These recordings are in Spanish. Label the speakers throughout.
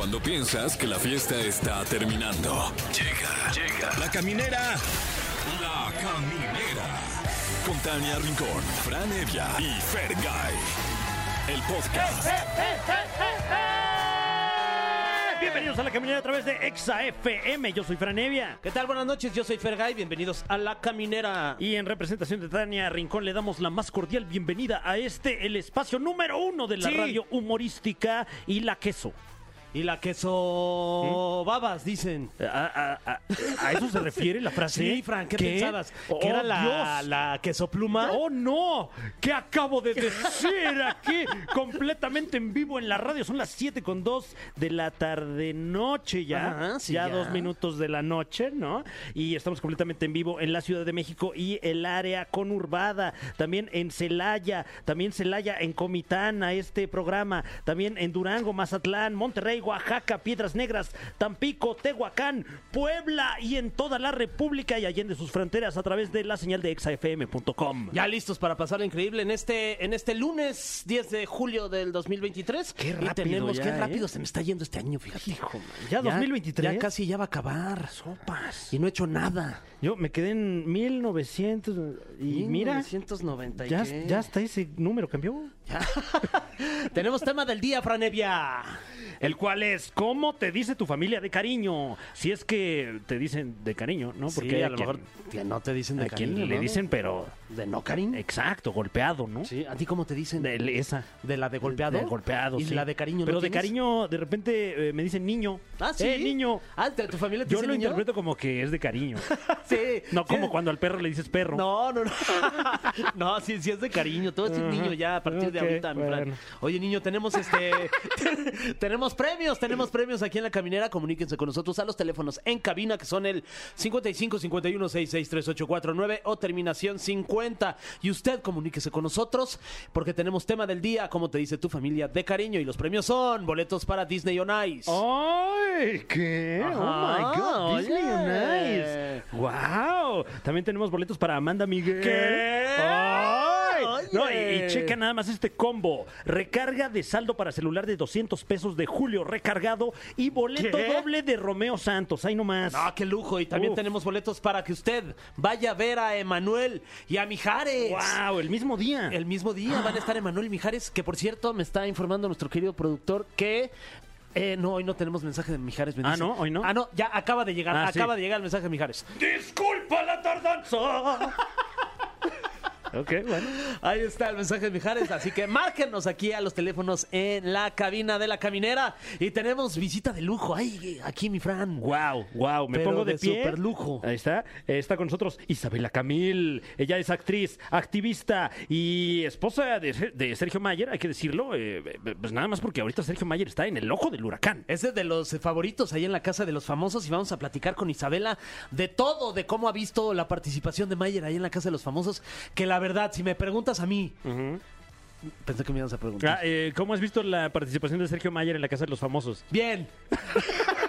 Speaker 1: Cuando piensas que la fiesta está terminando. Llega, llega. La caminera. La caminera. Con Tania Rincón, Fran Evia y Fergay. El podcast.
Speaker 2: Bienvenidos a la caminera a través de Exa FM. Yo soy Franevia.
Speaker 3: ¿Qué tal? Buenas noches, yo soy Fergay, bienvenidos a La Caminera.
Speaker 2: Y en representación de Tania Rincón le damos la más cordial bienvenida a este, el espacio número uno de la
Speaker 3: Sí.
Speaker 2: radio humorística y la queso.
Speaker 3: Y la queso babas, dicen.
Speaker 2: ¿A, a- a- a eso se refiere la frase?
Speaker 3: Sí, ¿qué, pensabas?
Speaker 2: Oh,
Speaker 3: ¿Que era la,
Speaker 2: Dios.
Speaker 3: la queso pluma?
Speaker 2: ¡Oh, no! ¿Qué acabo de decir aquí? Completamente en vivo en la radio. Son las 7 con 2 de la tarde-noche ya.
Speaker 3: Ajá, sí,
Speaker 2: ya,
Speaker 3: ya.
Speaker 2: dos minutos de la noche, ¿no? Y estamos completamente en vivo en la Ciudad de México y el área conurbada. También en Celaya. También Celaya en Comitán a este programa. También en Durango, Mazatlán, Monterrey, Oaxaca, Piedras Negras, Tampico, Tehuacán, Puebla y en toda la República y allende sus fronteras a través de la señal de exafm.com.
Speaker 3: Ya listos para pasar increíble en este, en este lunes 10 de julio del 2023.
Speaker 2: Qué
Speaker 3: Y
Speaker 2: rápido
Speaker 3: tenemos,
Speaker 2: ya,
Speaker 3: qué
Speaker 2: ¿eh?
Speaker 3: rápido se me está yendo este año, fíjate.
Speaker 2: Hijo, man. ¿Ya 2023?
Speaker 3: Ya casi ya va a acabar.
Speaker 2: Sopas.
Speaker 3: Y no he hecho nada.
Speaker 2: Yo me quedé en 1900 y mira,
Speaker 3: 1990 y
Speaker 2: ya, ya hasta ese número cambió.
Speaker 3: Tenemos tema del día, Franevia.
Speaker 2: El cual es, ¿cómo te dice tu familia de cariño? Si es que te dicen de cariño, ¿no?
Speaker 3: Porque
Speaker 2: hay
Speaker 3: a lo
Speaker 2: quien-
Speaker 3: mejor que no te dicen de
Speaker 2: a quien
Speaker 3: cariño,
Speaker 2: le
Speaker 3: ¿no?
Speaker 2: dicen, pero
Speaker 3: ¿De no cariño?
Speaker 2: exacto, golpeado, ¿no?
Speaker 3: Sí, ¿a ti cómo te dicen?
Speaker 2: De esa.
Speaker 3: ¿De la de golpeado?
Speaker 2: De golpeado,
Speaker 3: ¿Y
Speaker 2: sí.
Speaker 3: la de cariño no
Speaker 2: Pero de
Speaker 3: tienes?
Speaker 2: cariño, de repente eh, me dicen niño.
Speaker 3: Ah, sí.
Speaker 2: Eh, niño.
Speaker 3: Ah, ¿de tu familia te
Speaker 2: Yo
Speaker 3: dice
Speaker 2: lo
Speaker 3: niño?
Speaker 2: interpreto como que es de cariño.
Speaker 3: Sí.
Speaker 2: No como
Speaker 3: Sí.
Speaker 2: cuando al perro le dices perro.
Speaker 3: No, no, no. no, sí, sí es de cariño. A decir
Speaker 2: Ajá.
Speaker 3: niño ya a partir de ahorita, mi
Speaker 2: bueno.
Speaker 3: Oye, niño, tenemos este. tenemos premios, tenemos premios aquí en la caminera. Comuníquense con nosotros a los teléfonos en cabina que son el 55 51 66 3849 o terminación 50. Y usted comuníquese con nosotros porque tenemos tema del día, como te dice tu familia de cariño. Y los premios son boletos para Disney on Ice.
Speaker 2: ¡Ay! ¿Qué?
Speaker 3: Ajá,
Speaker 2: ¡Oh, my God! Disney on. Ice. ¡Wow! También tenemos boletos para Amanda Miguel.
Speaker 3: ¿Qué?
Speaker 2: ¡Ay! No, y, y checa nada más este combo. Recarga de saldo para celular de 200 pesos de Julio recargado y boleto
Speaker 3: ¿Qué?
Speaker 2: doble de Romeo Santos. ¡Ahí nomás!
Speaker 3: No, qué lujo. Y también
Speaker 2: Uf.
Speaker 3: tenemos boletos para que usted vaya a ver a Emanuel y a Mijares.
Speaker 2: ¡Wow! El mismo día.
Speaker 3: El mismo día van a estar Emanuel y Mijares, que por cierto me está informando nuestro querido productor que... eh, no, hoy no tenemos mensaje de Mijares. me
Speaker 2: Ah,
Speaker 3: dice.
Speaker 2: ¿no? ¿Hoy no?
Speaker 3: Ah, no, ya acaba de llegar,
Speaker 2: Ah,
Speaker 3: acaba
Speaker 2: sí.
Speaker 3: de llegar el mensaje de Mijares.
Speaker 2: ¡Disculpa la tardanza! ok, bueno.
Speaker 3: Ahí está el mensaje de Mijares, así que márquenos aquí a los teléfonos en la cabina de la caminera. Y tenemos visita de lujo. Ay, aquí mi Fran.
Speaker 2: Wow, wow, me
Speaker 3: Pero
Speaker 2: pongo de,
Speaker 3: de
Speaker 2: pie.
Speaker 3: superlujo.
Speaker 2: Ahí está, eh, está con nosotros Isabela Camil. Ella es actriz, activista y esposa de, de Sergio Mayer, hay que decirlo. eh, pues nada más porque ahorita Sergio Mayer está en el ojo del huracán.
Speaker 3: Es de los eh, favoritos ahí en la casa de los famosos y vamos a platicar con Isabela de todo, de cómo ha visto la participación de Mayer ahí en la casa de los famosos. Que la verdad, si me preguntas a mí, pensé que me ibas a preguntar.
Speaker 2: Ah, eh, ¿Cómo has visto la participación de Sergio Mayer en la Casa de los Famosos?
Speaker 3: Bien.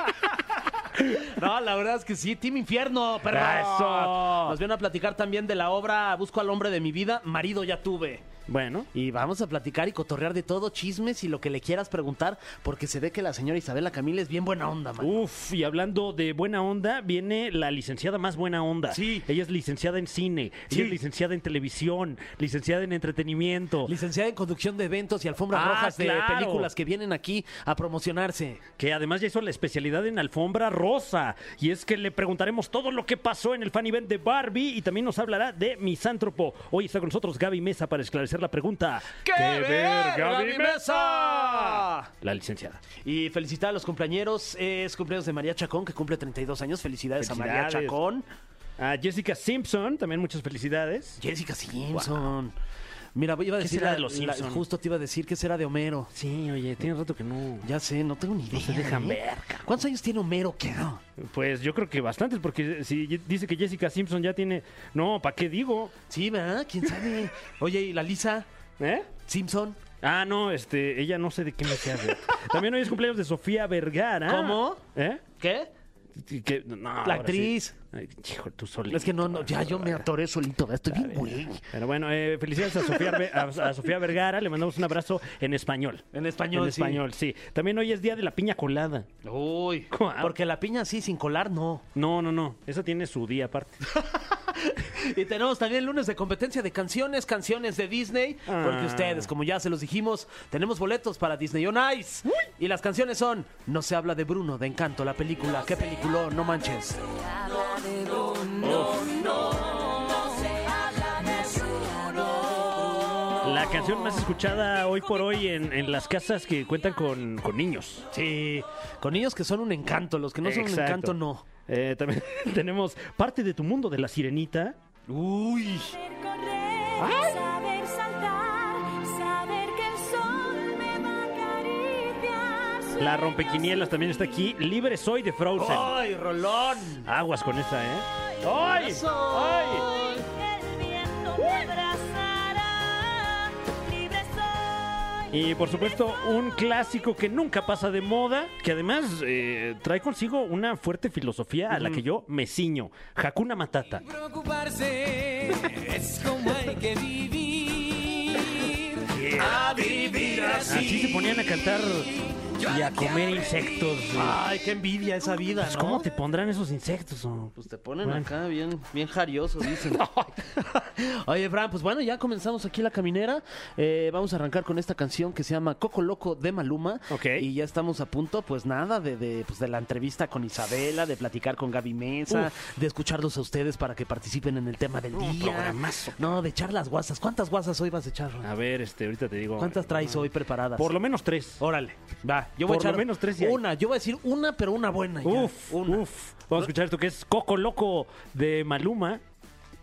Speaker 3: No, la verdad es que sí, Team Infierno, perro.
Speaker 2: ¡Eso!
Speaker 3: Nos vienen a platicar también de la obra Busco al hombre de mi vida, marido ya tuve.
Speaker 2: Bueno,
Speaker 3: Y vamos a platicar y cotorrear de todo, chismes y lo que le quieras preguntar, porque se ve que la señora Isabela Camil es bien buena onda, man.
Speaker 2: Uf, y hablando de buena onda, viene la licenciada más buena onda.
Speaker 3: Sí.
Speaker 2: Ella es licenciada en cine,
Speaker 3: Sí.
Speaker 2: ella es licenciada en televisión, licenciada en entretenimiento.
Speaker 3: Licenciada en conducción de eventos y alfombras
Speaker 2: Ah,
Speaker 3: rojas de películas que vienen aquí a promocionarse.
Speaker 2: que además ya hizo la especialidad en alfombra rosa. Y es que le preguntaremos todo lo que pasó en el fan event de Barbie y también nos hablará de Misántropo. Hoy está con nosotros Gaby Mesa para esclarecer la pregunta.
Speaker 3: ver, Gaby Mesa!
Speaker 2: La licenciada.
Speaker 3: Y felicitar a los compañeros. Es cumpleaños de María Chacón, que cumple 32 años. Felicidades, a María. Chacón.
Speaker 2: A Jessica Simpson, también muchas felicidades.
Speaker 3: Jessica Simpson. Mira, iba a
Speaker 2: ¿Qué
Speaker 3: decir
Speaker 2: será
Speaker 3: la-
Speaker 2: de los
Speaker 3: la-
Speaker 2: Simpson?
Speaker 3: justo te iba a decir que será de Homero.
Speaker 2: Sí, oye, tiene rato que no.
Speaker 3: Ya sé, no tengo ni idea.
Speaker 2: se dejan
Speaker 3: ¿eh?
Speaker 2: ver, cabrón.
Speaker 3: ¿Cuántos años tiene Homero? ¿Qué?
Speaker 2: Pues yo creo que bastantes, porque si dice que Jessica Simpson ya tiene. No, ¿para qué digo?
Speaker 3: Sí, ¿verdad? ¿Quién sabe? Oye, ¿y la Lisa
Speaker 2: ¿Eh?
Speaker 3: Simpson?
Speaker 2: Ah, no, este, ella no sé de qué me hace. También hoy es cumpleaños de Sofía Vergara.
Speaker 3: ¿Cómo?
Speaker 2: ¿Eh?
Speaker 3: ¿Qué?
Speaker 2: Que, no, ahora sí.
Speaker 3: actriz.
Speaker 2: Ay, hijo, tú solito.
Speaker 3: Es que no, no, ya yo me atoré solito, estoy bien güey.
Speaker 2: Pero bueno, eh, felicidades a Sofía, a, a Sofía Vergara. Le mandamos un abrazo en español.
Speaker 3: En español,
Speaker 2: En
Speaker 3: sí.
Speaker 2: español, sí. También hoy es día de la piña colada.
Speaker 3: Uy, porque la piña así sin colar no.
Speaker 2: No, no, no. Esa tiene su día aparte.
Speaker 3: Y tenemos también el lunes de competencia de canciones, canciones de Disney, porque
Speaker 2: Ah.
Speaker 3: ustedes, como ya se los dijimos, tenemos boletos para Disney on Ice. Y las canciones son No se habla de Bruno, de Encanto, la película. ¿Qué película? No manches.
Speaker 2: La canción más escuchada hoy por hoy en, en las casas que cuentan con, con niños.
Speaker 3: Sí, con niños que son un encanto, los que no son un encanto no.
Speaker 2: Eh, también tenemos parte de tu mundo de la sirenita.
Speaker 3: Uy.
Speaker 4: Correr, saber saltar, saber que el sol me va a acariciar.
Speaker 2: La rompequinielas también está aquí. Libre soy de Frozen.
Speaker 3: ¡Ay, Rolón!
Speaker 2: Aguas con esa, ¿eh? ¡Ay! ¡Ay! Y por supuesto, un clásico que nunca pasa de moda, que además eh, trae consigo una fuerte filosofía a la que yo me ciño. Hakuna Matata.
Speaker 5: preocuparse es como hay que vivir.
Speaker 3: A vivir
Speaker 2: Así se ponían a cantar y a comer insectos.
Speaker 3: Ay, qué envidia esa vida,
Speaker 2: Pues,
Speaker 3: ¿no?
Speaker 2: ¿Cómo te pondrán esos insectos? oh?
Speaker 3: Pues te ponen
Speaker 2: Bueno.
Speaker 3: acá bien, bien jarioso, dicen. Oye, Fran, pues bueno, ya comenzamos aquí la caminera. Eh, vamos a arrancar con esta canción que se llama Coco Loco de Maluma.
Speaker 2: Ok.
Speaker 3: Y ya estamos a punto, pues nada, de, de, pues, de la entrevista con Isabela, de platicar con Gaby Mesa, de escucharlos a ustedes para que participen en el tema del
Speaker 2: Un
Speaker 3: día.
Speaker 2: programazo.
Speaker 3: No, de echar las guasas. ¿Cuántas guasas hoy vas a echar?
Speaker 2: A ver, este, ahorita te digo.
Speaker 3: ¿Cuántas traes hoy preparadas?
Speaker 2: Por lo menos tres.
Speaker 3: Órale, va. Yo voy
Speaker 2: Por
Speaker 3: a
Speaker 2: lo
Speaker 3: echar
Speaker 2: menos tres hay.
Speaker 3: una. Yo voy a decir una, pero una buena. ya.
Speaker 2: Uf,
Speaker 3: una.
Speaker 2: uf. Vamos a escuchar esto que es Coco Loco de Maluma.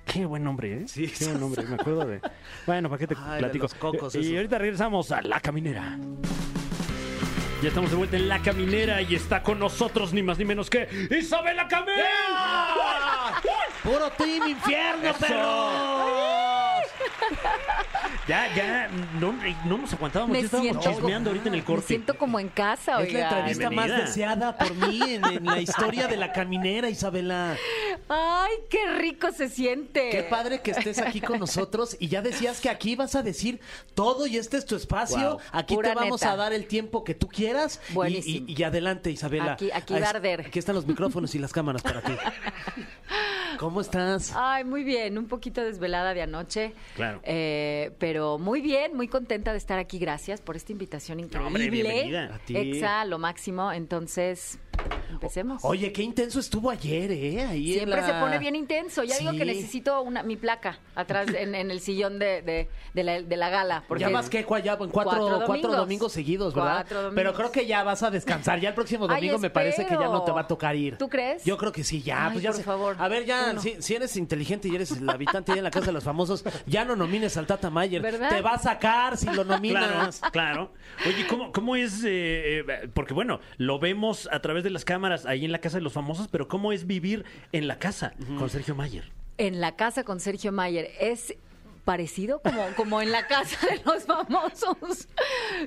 Speaker 2: Qué buen nombre, ¿eh?
Speaker 3: Sí.
Speaker 2: Qué buen nombre. Me acuerdo de. Bueno, ¿para qué te
Speaker 3: Ay, de
Speaker 2: platico?
Speaker 3: los cocos
Speaker 2: y ahorita regresamos a La Caminera. Ya estamos de vuelta en La Caminera y está con nosotros ni más ni menos que Isabela Camel.
Speaker 3: ¡Puro team infierno, perros!
Speaker 2: Ya, ya, no, no nos aguantábamos.
Speaker 6: Me
Speaker 2: ya estábamos
Speaker 6: siento-
Speaker 2: chismeando ahorita en el corte.
Speaker 6: Me siento como en casa,
Speaker 3: Es la entrevista más
Speaker 2: Bienvenida.
Speaker 3: deseada por mí en, en la historia de la caminera, Isabela.
Speaker 6: Ay, qué rico se siente.
Speaker 3: Qué padre que estés aquí con nosotros y ya decías que aquí vas a decir todo y este es tu espacio.
Speaker 2: Wow.
Speaker 3: Aquí
Speaker 6: Pura
Speaker 3: te vamos
Speaker 6: neta.
Speaker 3: a dar el tiempo que tú quieras. Y-
Speaker 6: Buenísimo.
Speaker 3: Y, y adelante, Isabela.
Speaker 6: Aquí- aquí va a
Speaker 3: es-
Speaker 6: arder.
Speaker 3: Aquí están los micrófonos y las cámaras para ti. ¿Cómo estás?
Speaker 6: Ay, muy bien, un poquito desvelada de anoche.
Speaker 2: Claro.
Speaker 6: Eh, pero muy bien, muy contenta de estar aquí. Gracias por esta invitación increíble.
Speaker 2: hombre, bienvenida.
Speaker 3: A ti.
Speaker 6: Exa, lo máximo. Entonces, empecemos.
Speaker 3: Oye, qué intenso estuvo ayer, ¿eh? Ahí
Speaker 6: Siempre
Speaker 3: la-
Speaker 6: se pone bien intenso. Ya digo que necesito una, mi placa atrás en, en el sillón de, de- de la, de la gala. Porque
Speaker 3: ya vas que ya en cuatro,
Speaker 6: Cuatro
Speaker 3: cuatro domingos. seguidos, ¿verdad?
Speaker 6: Cuatro domingos.
Speaker 3: Pero creo que ya vas a descansar. Ya el próximo
Speaker 6: Ay,
Speaker 3: domingo me parece que ya no te va a tocar ir.
Speaker 6: ¿Tú crees?
Speaker 3: Yo creo que sí, ya.
Speaker 6: Ay,
Speaker 3: pues ya
Speaker 6: por favor.
Speaker 3: A ver, ya, si, si eres inteligente y eres el habitante ahí en la casa de los famosos, ya no nomines al Tata Mayer.
Speaker 6: ¿Verdad?
Speaker 3: Te va a sacar si lo
Speaker 2: Claro,
Speaker 3: nominas.
Speaker 2: claro. Oye, ¿cómo, cómo es? eh, eh, porque bueno, lo vemos a través de las cámaras ahí en la casa de los famosos, pero ¿cómo es vivir en la casa con Sergio Mayer?
Speaker 6: En la casa con Sergio Mayer es parecido como, como en la casa de los famosos.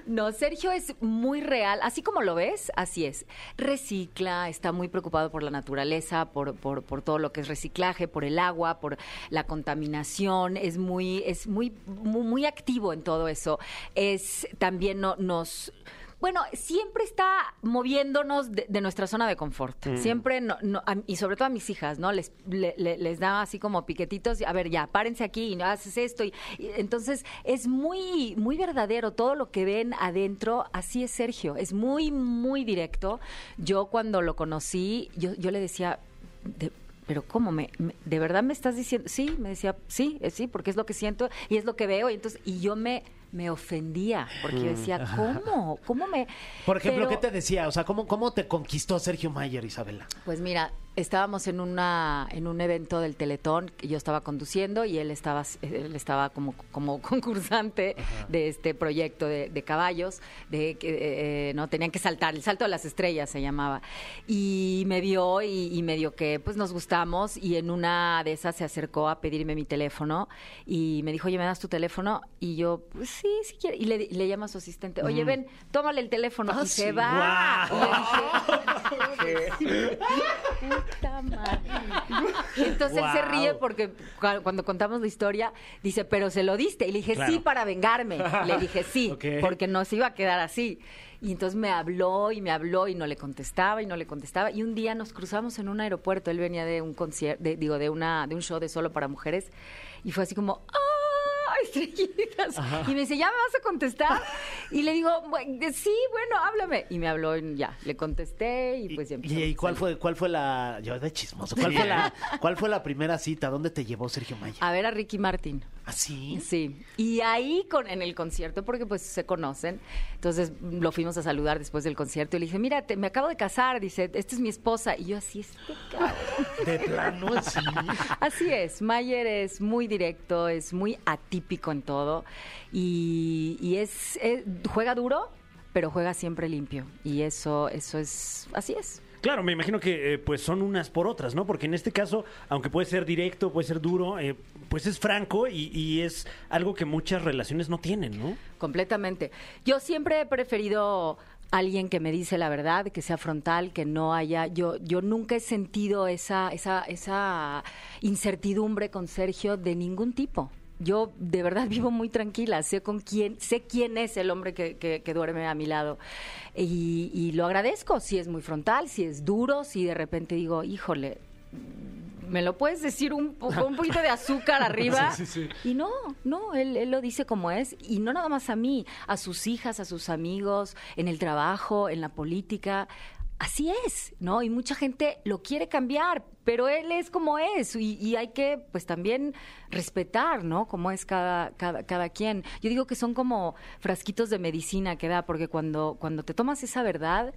Speaker 6: No, Sergio es muy real, así como lo ves, así es. Recicla, está muy preocupado por la naturaleza, por, por, por todo lo que es reciclaje, por el agua, por la contaminación, es muy, es muy, muy, muy activo en todo eso. Es también no, nos bueno, siempre está moviéndonos de, de nuestra zona de confort. Siempre, no, no- a- y sobre todo a mis hijas, ¿no? Les, le- le- les da así como piquetitos, a ver, ya, párense aquí y no haces esto. Y, y entonces, es muy, muy verdadero. Todo lo que ven adentro, así es Sergio. Es muy, muy directo. Yo cuando lo conocí, yo, yo le decía... "De- pero ¿cómo? Me, me- ¿De verdad me estás diciendo? Sí, me decía, sí, sí, porque es lo que siento y es lo que veo. Y entonces, y yo me, me ofendía, porque yo decía, ¿cómo? ¿Cómo me...?
Speaker 3: Por ejemplo,
Speaker 6: Pero-
Speaker 3: ¿qué te decía? O sea, ¿cómo, cómo te conquistó Sergio Mayer, Isabela?
Speaker 6: Pues mira, estábamos en una en un evento del Teletón que yo estaba conduciendo y él estaba él estaba como como concursante de este proyecto de, de caballos de que eh, eh, no tenían que saltar el salto de las estrellas se llamaba. Y me vio y, y medio que pues nos gustamos y en una de esas se acercó a pedirme mi teléfono y me dijo oye me das tu teléfono y yo pues sí sí quiere y le, le llama a su asistente oye ven tómale el teléfono
Speaker 3: Ah,
Speaker 6: y se
Speaker 3: sí.
Speaker 6: va.
Speaker 3: Guau.
Speaker 6: Y yo dije, puta madre. Entonces él se ríe porque cu- cuando contamos la historia, dice, pero se lo diste. Y le dije,
Speaker 2: Claro.
Speaker 6: sí, para vengarme. Le dije, sí, porque no se iba a quedar así. Y entonces me habló y me habló y no le contestaba y no le contestaba. Y un día nos cruzamos en un aeropuerto. Él venía de un concierto, digo, de, una, de un show de solo para mujeres. Y fue así como, ¡ah! estrellitas. Y me dice, ¿ya me vas a contestar? Y le digo, "Bu- sí, bueno, háblame. Y me habló y ya, le contesté y pues ya
Speaker 3: ¿Y,
Speaker 6: empezamos
Speaker 3: y
Speaker 6: a
Speaker 3: cuál fue, cuál fue la. Yo de chismoso. ¿Cuál fue la, cuál fue la primera cita? ¿Dónde te llevó Sergio Maya?
Speaker 6: A ver a Ricky Martin.
Speaker 3: ¿Ah, sí?
Speaker 6: Sí, y ahí con, en el concierto, porque pues se conocen, entonces lo fuimos a saludar después del concierto y le dije, mira, te- me acabo de casar, dice, esta es mi esposa, y yo así, este cabrón.
Speaker 3: De plano, sí.
Speaker 6: Así es, Mayer es muy directo, es muy atípico en todo y, y es, es- juega duro, pero juega siempre limpio y eso, eso es, así es.
Speaker 2: Claro, me imagino que eh, pues son unas por otras, ¿no? Porque en este caso, aunque puede ser directo, puede ser duro, eh, pues es franco y, y es algo que muchas relaciones no tienen, ¿no?
Speaker 6: Completamente. Yo siempre he preferido alguien que me dice la verdad, que sea frontal, que no haya. Yo, yo nunca he sentido esa, esa, esa incertidumbre con Sergio de ningún tipo. Yo de verdad vivo muy tranquila, sé con quién, sé quién es el hombre que, que- que duerme a mi lado. Y, y lo agradezco, si es muy frontal, si es duro, si de repente digo, híjole, ¿me lo puedes decir un, un poquito de azúcar arriba? Y no, no, él, él lo dice como es. Y no nada más a mí, a sus hijas, a sus amigos, en el trabajo, en la política. Así es, ¿no? Y mucha gente lo quiere cambiar, pero él es como es. Y, y hay que, pues también respetar, ¿no? Como es cada, cada, cada quien. Yo digo que son como frasquitos de medicina que da, porque cuando, cuando te tomas esa verdad,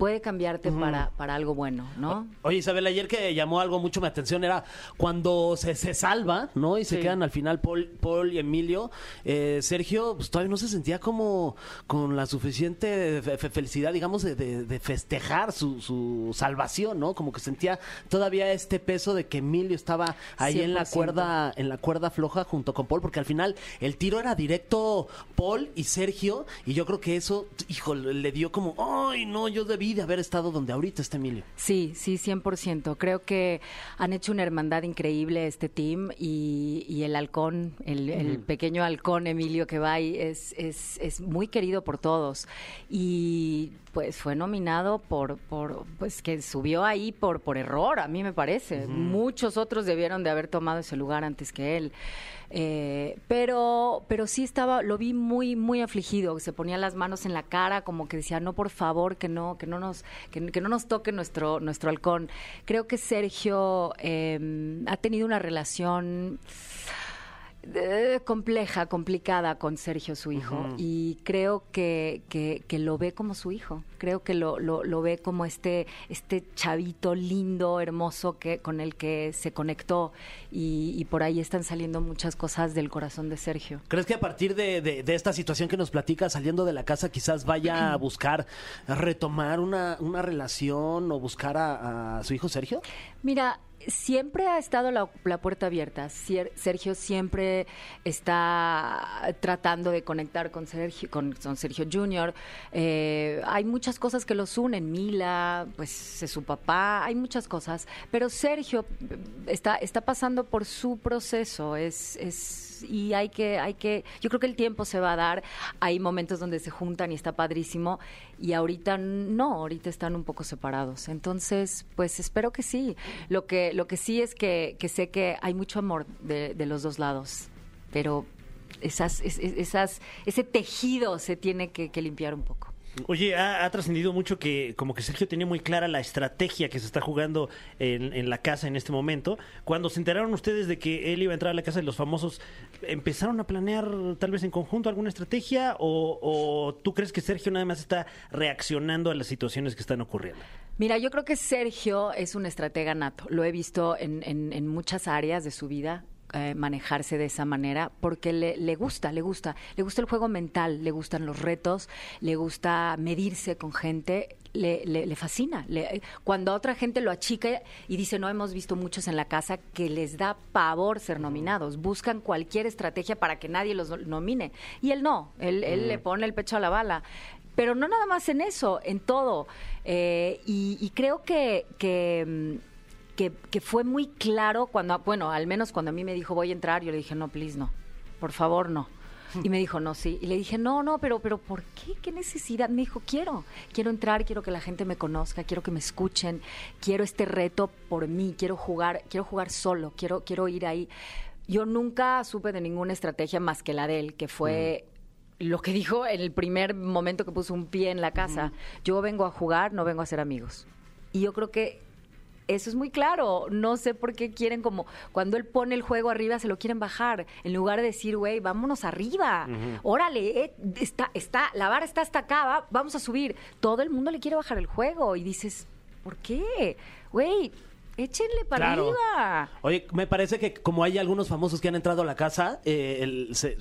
Speaker 6: puede cambiarte para, para algo bueno, ¿no?
Speaker 3: Oye, Isabel, ayer que llamó algo mucho mi atención era cuando se, se salva, ¿no? Y se
Speaker 6: Sí.
Speaker 3: quedan al final Paul, Paul y Emilio. eh, Sergio, pues todavía no se sentía como con la suficiente fe- fe- felicidad, digamos, de, de- de festejar su, su salvación, ¿no? Como que sentía todavía este peso de que Emilio estaba ahí en la
Speaker 6: 100%.
Speaker 3: cuerda, en la cuerda floja junto con Paul, porque al final el tiro era directo Paul y Sergio, y yo creo que eso, hijo, le dio como, ay, no, yo debí de haber estado donde ahorita está Emilio.
Speaker 6: Sí, sí, 100%. Creo que han hecho una hermandad increíble este team y, y el halcón, el, el pequeño halcón Emilio que va ahí es, es, es muy querido por todos. Y pues fue nominado por, por pues que subió ahí por, por error, a mí me parece. Muchos otros debieron de haber tomado ese lugar antes que él. Eh, pero, pero sí estaba, lo vi muy, muy afligido, se ponía las manos en la cara, como que decía, no, por favor, que no, que no nos, que, que no nos toque nuestro, nuestro halcón. Creo que Sergio eh, ha tenido una relación eh, compleja, complicada con Sergio, su hijo, y creo que, que, que lo ve como su hijo. Creo que lo, lo, lo ve como este, este chavito lindo, hermoso, que, con el que se conectó, y, y por ahí están saliendo muchas cosas del corazón de Sergio.
Speaker 3: ¿Crees que a partir de, de- de esta situación que nos platica saliendo de la casa quizás vaya a buscar retomar una, una relación o buscar a, a su hijo Sergio?
Speaker 6: Mira, siempre ha estado la, puerta abierta. Sergio siempre está tratando de conectar con Sergio, con, con Sergio Jr. Eh, hay muchas cosas que los unen. Mila, pues es su papá, hay muchas cosas. Pero Sergio eh, está, está pasando por su proceso. Es, es y hay que, hay que, yo creo que el tiempo se va a dar. Hay momentos donde se juntan y está padrísimo. Y ahorita no, ahorita están un poco separados. Entonces, pues espero que sí. Lo que, lo que sí es que, que sé que hay mucho amor de, de los dos lados. Pero esas, es- es- esas, ese tejido se tiene que limpiar un poco.
Speaker 2: Oye, ha, trascendido mucho que como que Sergio tenía muy clara la estrategia que se está jugando en, la casa en este momento. Cuando se enteraron ustedes de que él iba a entrar a la casa de los famosos, ¿empezaron a planear tal vez en conjunto alguna estrategia? ¿O, tú crees que Sergio nada más está reaccionando a las situaciones que están ocurriendo?
Speaker 6: Mira, yo creo que Sergio es un estratega nato. Lo he visto en muchas áreas de su vida. Eh, manejarse de esa manera porque le, le gusta, le gusta, le gusta el juego mental, le gustan los retos, le gusta medirse con gente, le, le- le fascina. Cuando otra gente lo achica y dice, no hemos visto muchos en la casa que les da pavor ser nominados, buscan cualquier estrategia para que nadie los nomine. Y él no, él, él le pone el pecho a la bala. Pero no nada más en eso, en todo. Eh, y, y creo que, que, mm, que, que fue muy claro cuando, bueno, al menos cuando a mí me dijo voy a entrar, yo le dije, no, please, no. Por favor, no. Y me dijo, no, sí. Y le dije, no, no, pero, pero ¿por qué? ¿Qué necesidad? Me dijo, quiero, quiero entrar, quiero que la gente me conozca, quiero que me escuchen, quiero este reto por mí, quiero jugar, quiero jugar solo, quiero, quiero ir ahí. Yo nunca supe de ninguna estrategia más que la de él, que fue lo que dijo en el primer momento que puso un pie en la casa. Yo vengo a jugar, no vengo a ser amigos. Y yo creo que eso es muy claro. No sé por qué quieren como cuando él pone el juego arriba se lo quieren bajar en lugar de decir, güey, vámonos arriba. Órale, eh, está está la vara está hasta acá, va- vamos a subir. Todo el mundo le quiere bajar el juego y dices, ¿por qué? Güey, échenle para
Speaker 3: Claro.
Speaker 6: arriba.
Speaker 3: Oye, me parece que como hay algunos famosos que han entrado a la casa, eh, el- se-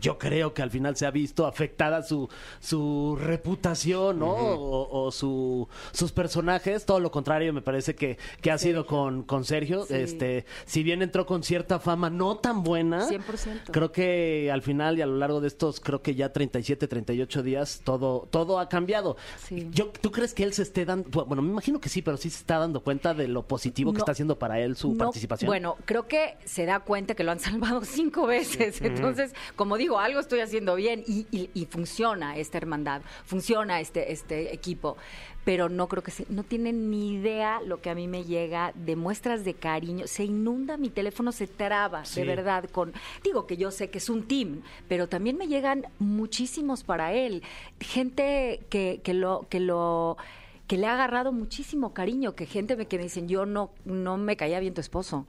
Speaker 3: yo creo que al final se ha visto afectada su, su reputación, ¿no? o, o su, sus personajes. Todo lo contrario, me parece que, que ha sido con, con Sergio.
Speaker 6: Sí.
Speaker 3: Este, si bien entró con cierta fama no tan buena,
Speaker 6: 100%.
Speaker 3: creo que al final y a lo largo de estos, creo que ya 37, 38 días, todo, todo ha cambiado.
Speaker 6: Sí.
Speaker 3: Yo, ¿Tú crees que él se esté dando, bueno, me imagino que sí, pero sí se está dando cuenta de lo positivo
Speaker 6: No.
Speaker 3: está haciendo para él su
Speaker 6: No,
Speaker 3: participación?
Speaker 6: Bueno, creo que se da cuenta que lo han salvado cinco veces. Entonces, como digo, algo estoy haciendo bien y, y- y funciona esta hermandad, funciona este, este equipo. Pero no creo que se, no tienen ni idea lo que a mí me llega de muestras de cariño. Se inunda mi teléfono, se traba,
Speaker 3: Sí.
Speaker 6: de verdad. Con, digo que yo sé que es un team, pero también me llegan muchísimos para él. Gente que, que lo, que lo que le ha agarrado muchísimo cariño, que gente me que me dicen, yo no, no me caía bien tu esposo.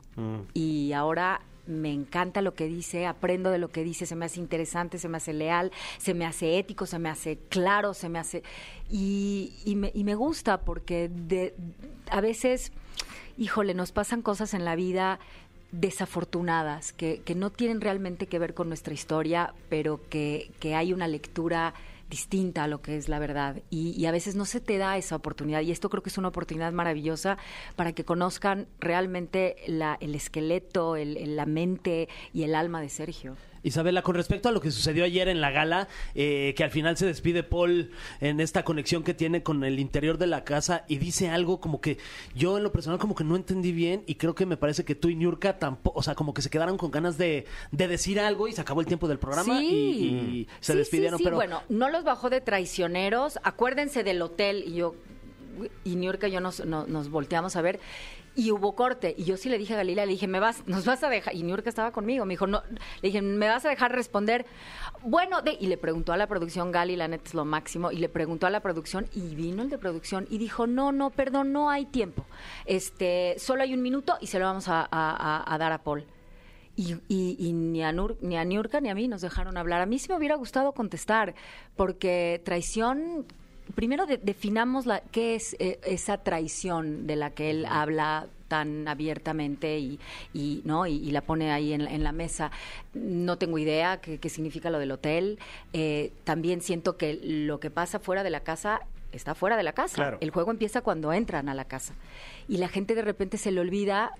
Speaker 6: Y ahora me encanta lo que dice, aprendo de lo que dice, se me hace interesante, se me hace leal, se me hace ético, se me hace claro, se me hace... Y, y me, y me gusta porque de, a veces, híjole, nos pasan cosas en la vida desafortunadas, que, que no tienen realmente que ver con nuestra historia, pero que, que hay una lectura distinta a lo que es la verdad. Y, y a veces no se te da esa oportunidad. Y esto creo que es una oportunidad maravillosa para que conozcan realmente la- el esqueleto, el- la mente y el alma de Sergio.
Speaker 3: Isabela, con respecto a lo que sucedió ayer en la gala, eh, que al final se despide Paul en esta conexión que tiene con el interior de la casa y dice algo como que yo en lo personal como que no entendí bien y creo que me parece que tú y Niurka tampoco, o sea, como que se quedaron con ganas de, de decir algo y se acabó el tiempo del programa y, y se
Speaker 6: Sí,
Speaker 3: despidieron,
Speaker 6: sí, sí.
Speaker 3: pero
Speaker 6: Bueno, no los bajó de traicioneros. Acuérdense del hotel y yo y Niurka y yo nos, no- nos volteamos a ver y hubo corte. Y yo sí le dije a Galila, le dije, me vas, nos vas a dejar. Y Niurka estaba conmigo, me dijo, no, le dije, ¿me vas a dejar responder? Bueno, de, y le preguntó a la producción, Gali, la neta es lo máximo, y le preguntó a la producción, y vino el de producción, y dijo, no, no, perdón, no hay tiempo. Este, solo hay un minuto y se lo vamos a, dar a Paul. Y ni, a Nur- ni a Niurka ni a mí nos dejaron hablar. A mí sí me hubiera gustado contestar, porque traición, primero de- definamos la, qué es eh, esa traición de la que él habla tan abiertamente y, y, no y, y la pone ahí en, la- en la mesa. No tengo idea qué, qué significa lo del hotel. Eh, también siento que lo que pasa fuera de la casa está fuera de la casa.
Speaker 2: Claro.
Speaker 6: El juego empieza cuando entran a la casa. Y la gente de repente se le olvida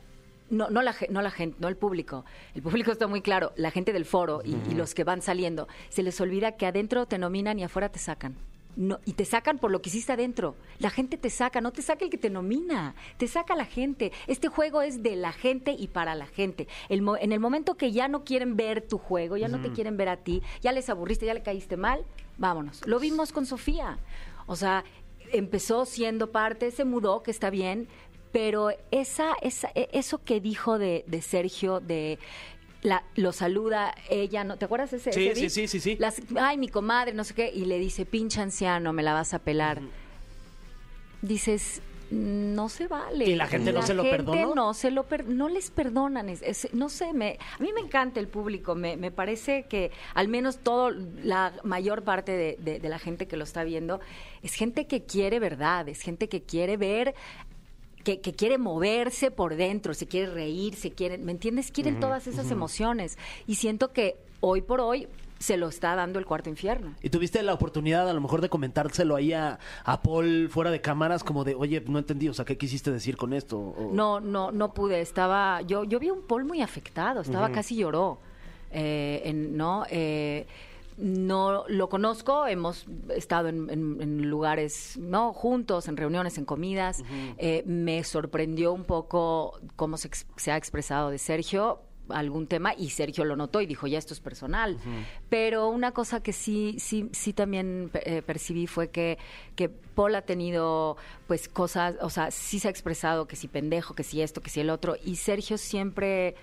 Speaker 6: no, no, la, no la gente, no el público. El público está muy claro. La gente del foro y, y los que van saliendo. Se les olvida que adentro te nominan y afuera te sacan. No, y te sacan por lo que hiciste adentro. La gente te saca, no te saca el que te nomina, te saca la gente. Este juego es de la gente y para la gente. El mo- en el momento que ya no quieren ver tu juego, ya no te quieren ver a ti, ya les aburriste, ya le caíste mal, vámonos. Lo vimos con Sofía. O sea, empezó siendo parte, se mudó, que está bien, pero esa, esa, e- eso que dijo de, de Sergio, de la, lo saluda ella, ¿no? ¿te acuerdas ese?
Speaker 3: Sí,
Speaker 6: ese
Speaker 3: sí, sí, sí, sí.
Speaker 6: Las- ay, mi comadre, no sé qué, y le dice, pinche anciano, me la vas a pelar. Dices, no se vale.
Speaker 3: ¿Y la gente no se lo
Speaker 6: gente
Speaker 3: perdonó?
Speaker 6: No, se lo per- no les perdonan. es- es- no sé, me, a mí me encanta el público. Me, me parece que al menos todo, la mayor parte de, de- de la gente que lo está viendo es gente que quiere verdad, es gente que quiere ver que, que quiere moverse por dentro, se quiere reír, se quiere, ¿me entiendes? Quieren todas esas emociones. Y siento que hoy por hoy se lo está dando el cuarto infierno.
Speaker 3: ¿Y tuviste la oportunidad a lo mejor de comentárselo ahí a, a Paul fuera de cámaras como de, oye, no entendí, o sea, ¿qué quisiste decir con esto? O-
Speaker 6: No, no, no pude. Estaba, yo, yo vi un Paul muy afectado. Estaba casi lloró, eh, en- no. Eh, no lo conozco, hemos estado en, en- en lugares, ¿no? Juntos, en reuniones, en comidas. Eh, me sorprendió un poco cómo se, se ha expresado de Sergio algún tema y Sergio lo notó y dijo, ya esto es personal. Pero una cosa que sí, sí, sí también eh, percibí fue que, que Paul ha tenido pues cosas, o sea, sí se ha expresado que si pendejo, que si esto, que si el otro, y Sergio siempre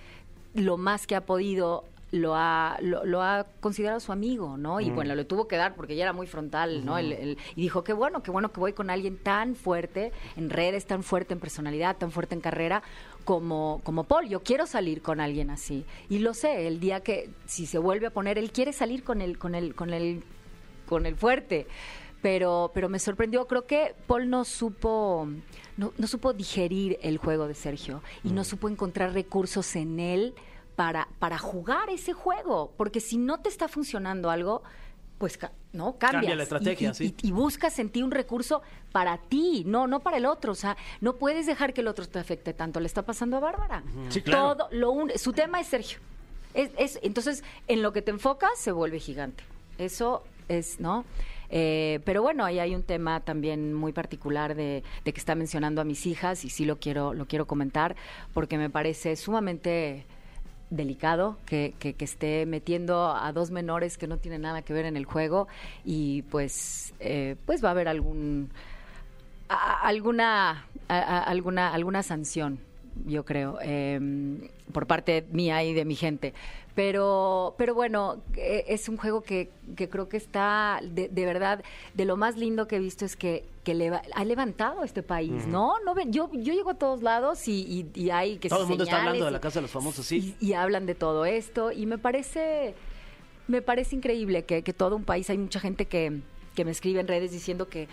Speaker 6: lo más que ha podido lo ha, lo, lo ha considerado su amigo, ¿no? Y bueno, le tuvo que dar porque ya era muy frontal, ¿no? El- el- y dijo, qué bueno, qué bueno que voy con alguien tan fuerte en redes, tan fuerte en personalidad, tan fuerte en carrera como, como Paul. Yo quiero salir con alguien así. Y lo sé, el día que, si se vuelve a poner, él quiere salir con el, con el, con el, con el fuerte. Pero, pero me sorprendió, creo que Paul no supo, no, no supo digerir el juego de Sergio y no supo encontrar recursos en él para, para jugar ese juego. Porque si no te está funcionando algo, pues no cambias.
Speaker 3: Cambia la estrategia,
Speaker 6: y, y-
Speaker 3: sí.
Speaker 6: y- y buscas en ti un recurso para ti, no, no para el otro. O sea, no puedes dejar que el otro te afecte tanto. Le está pasando a Bárbara.
Speaker 2: Sí, claro.
Speaker 6: Todo, lo un- su tema es Sergio. Es, es- entonces, en lo que te enfocas, se vuelve gigante. Eso es, ¿no? Eh, pero bueno, ahí hay un tema también muy particular de, de que está mencionando a mis hijas y sí lo quiero, lo quiero comentar porque me parece sumamente delicado que, que- esté metiendo a dos menores que no tienen nada que ver en el juego y pues eh, pues va a haber algún alguna a- alguna alguna sanción yo creo eh, por parte mía y de mi gente pero pero bueno eh, es un juego que, que creo que está de, de verdad de lo más lindo que he visto es que que leva- ha levantado este país no no ven yo yo llego a todos lados y, y- y hay que
Speaker 3: Todo el mundo está hablando de la Casa de los Famosos, sí.
Speaker 6: y, y hablan de todo esto y me parece me parece increíble que, que todo un país hay mucha gente que, que me escribe en redes diciendo que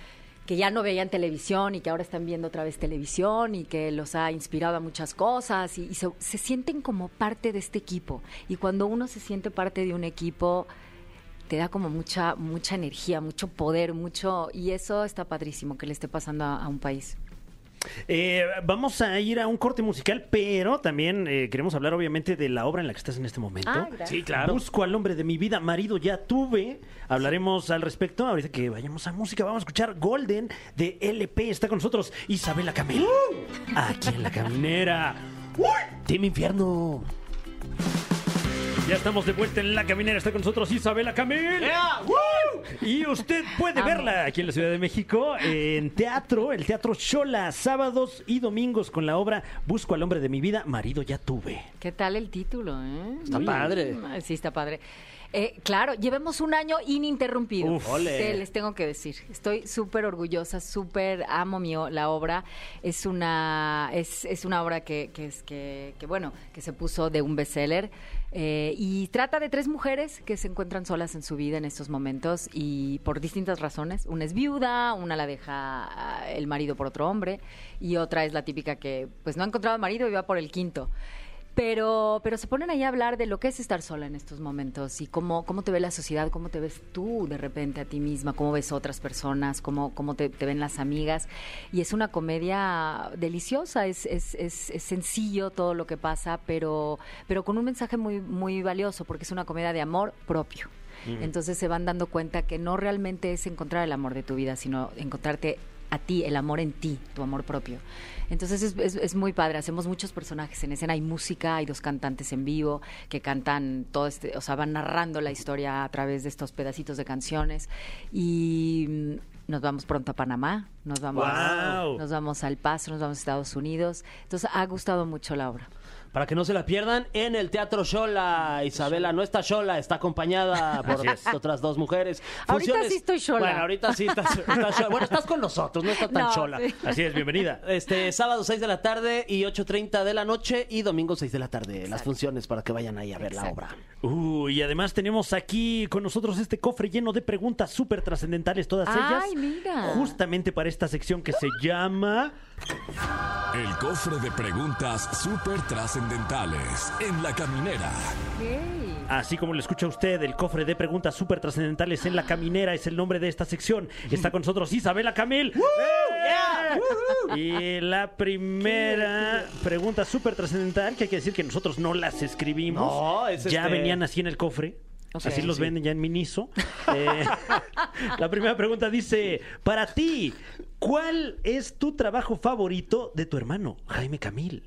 Speaker 6: que ya no veían televisión y que ahora están viendo otra vez televisión y que los ha inspirado a muchas cosas y, se, se sienten como parte de este equipo. Y cuando uno se siente parte de un equipo, te da como mucha, mucha energía, mucho poder, mucho... Y eso está padrísimo que le esté pasando a un país.
Speaker 2: Eh, vamos a ir a un corte musical, pero también eh, queremos hablar obviamente de la obra en la que estás en este momento.
Speaker 6: Ah.
Speaker 3: Sí, claro.
Speaker 2: Busco al hombre de mi vida, marido ya tuve. Hablaremos al respecto. Ahorita que vayamos a música, vamos a escuchar Golden de LP. Está con nosotros Isabela Camil. Aquí en la caminera.
Speaker 3: Team Infierno.
Speaker 2: Ya estamos de vuelta en la caminera. Está con nosotros Isabela Camil. Y usted puede verla aquí en la Ciudad de México en teatro, el Teatro Shola, sábados y domingos con la obra Busco al hombre de mi vida, marido ya tuve.
Speaker 6: ¿Qué tal el título? eh?
Speaker 3: Está padre.
Speaker 6: Sí, está padre. Eh, claro, llevemos un año ininterrumpido.
Speaker 2: Uf.
Speaker 6: Te- les tengo que decir. Estoy súper orgullosa, súper amo mi, la obra. Es una, es, es una obra que, que, es, que, que, bueno, que se puso de un bestseller. Eh, y trata de tres mujeres que se encuentran solas en su vida en estos momentos y por distintas razones. Una es viuda, una la deja ah, el marido por otro hombre y otra es la típica que pues no ha encontrado marido y va por el quinto. Pero, pero se ponen ahí a hablar de lo que es estar sola en estos momentos y cómo, cómo te ve la sociedad, cómo te ves tú de repente a ti misma, cómo ves otras personas, cómo, cómo te, te ven las amigas. Y es una comedia deliciosa, es, es, es, es sencillo todo lo que pasa, pero, pero con un mensaje muy, muy valioso, porque es una comedia de amor propio. Entonces se van dando cuenta que no realmente es encontrar el amor de tu vida, sino encontrarte a ti, el amor en ti, tu amor propio. Entonces es, es- es muy padre, hacemos muchos personajes en escena, hay música, hay dos cantantes en vivo que cantan todo este, o sea, van narrando la historia a través de estos pedacitos de canciones y mm, nos vamos pronto a Panamá, nos vamos, nos vamos al Paso, nos vamos a Estados Unidos. Entonces ha gustado mucho la obra.
Speaker 3: Para que no se la pierdan, en el Teatro Shola, Isabela no está sola, está acompañada por otras dos mujeres.
Speaker 6: Ahorita sí estoy sola.
Speaker 3: Bueno, ahorita sí estás, estás sola. Bueno, estás con nosotros, no estás tan
Speaker 6: No,
Speaker 3: sola.
Speaker 6: sí.
Speaker 2: Así es, bienvenida.
Speaker 3: Este, sábado 6 de la tarde y 8.30 de la noche y domingo 6 de la tarde. Las funciones para que vayan ahí a ver la obra.
Speaker 2: Uh, y además tenemos aquí con nosotros este cofre lleno de preguntas súper trascendentales, todas
Speaker 6: Ay,
Speaker 2: ellas.
Speaker 6: mira.
Speaker 2: Justamente para esta sección que se llama.
Speaker 1: El cofre de preguntas súper trascendentales en la caminera.
Speaker 2: Así como lo escucha usted, el cofre de preguntas súper trascendentales en la caminera es el nombre de esta sección. Está con nosotros Isabela Camil. Y la primera pregunta súper trascendental, que hay que decir que nosotros no las escribimos.
Speaker 3: No, es
Speaker 2: Ya
Speaker 3: este-
Speaker 2: venían así en el cofre. Así los venden ya en Miniso. Eh, la primera pregunta dice, para ti, ¿cuál es tu trabajo favorito de tu hermano, Jaime Camil?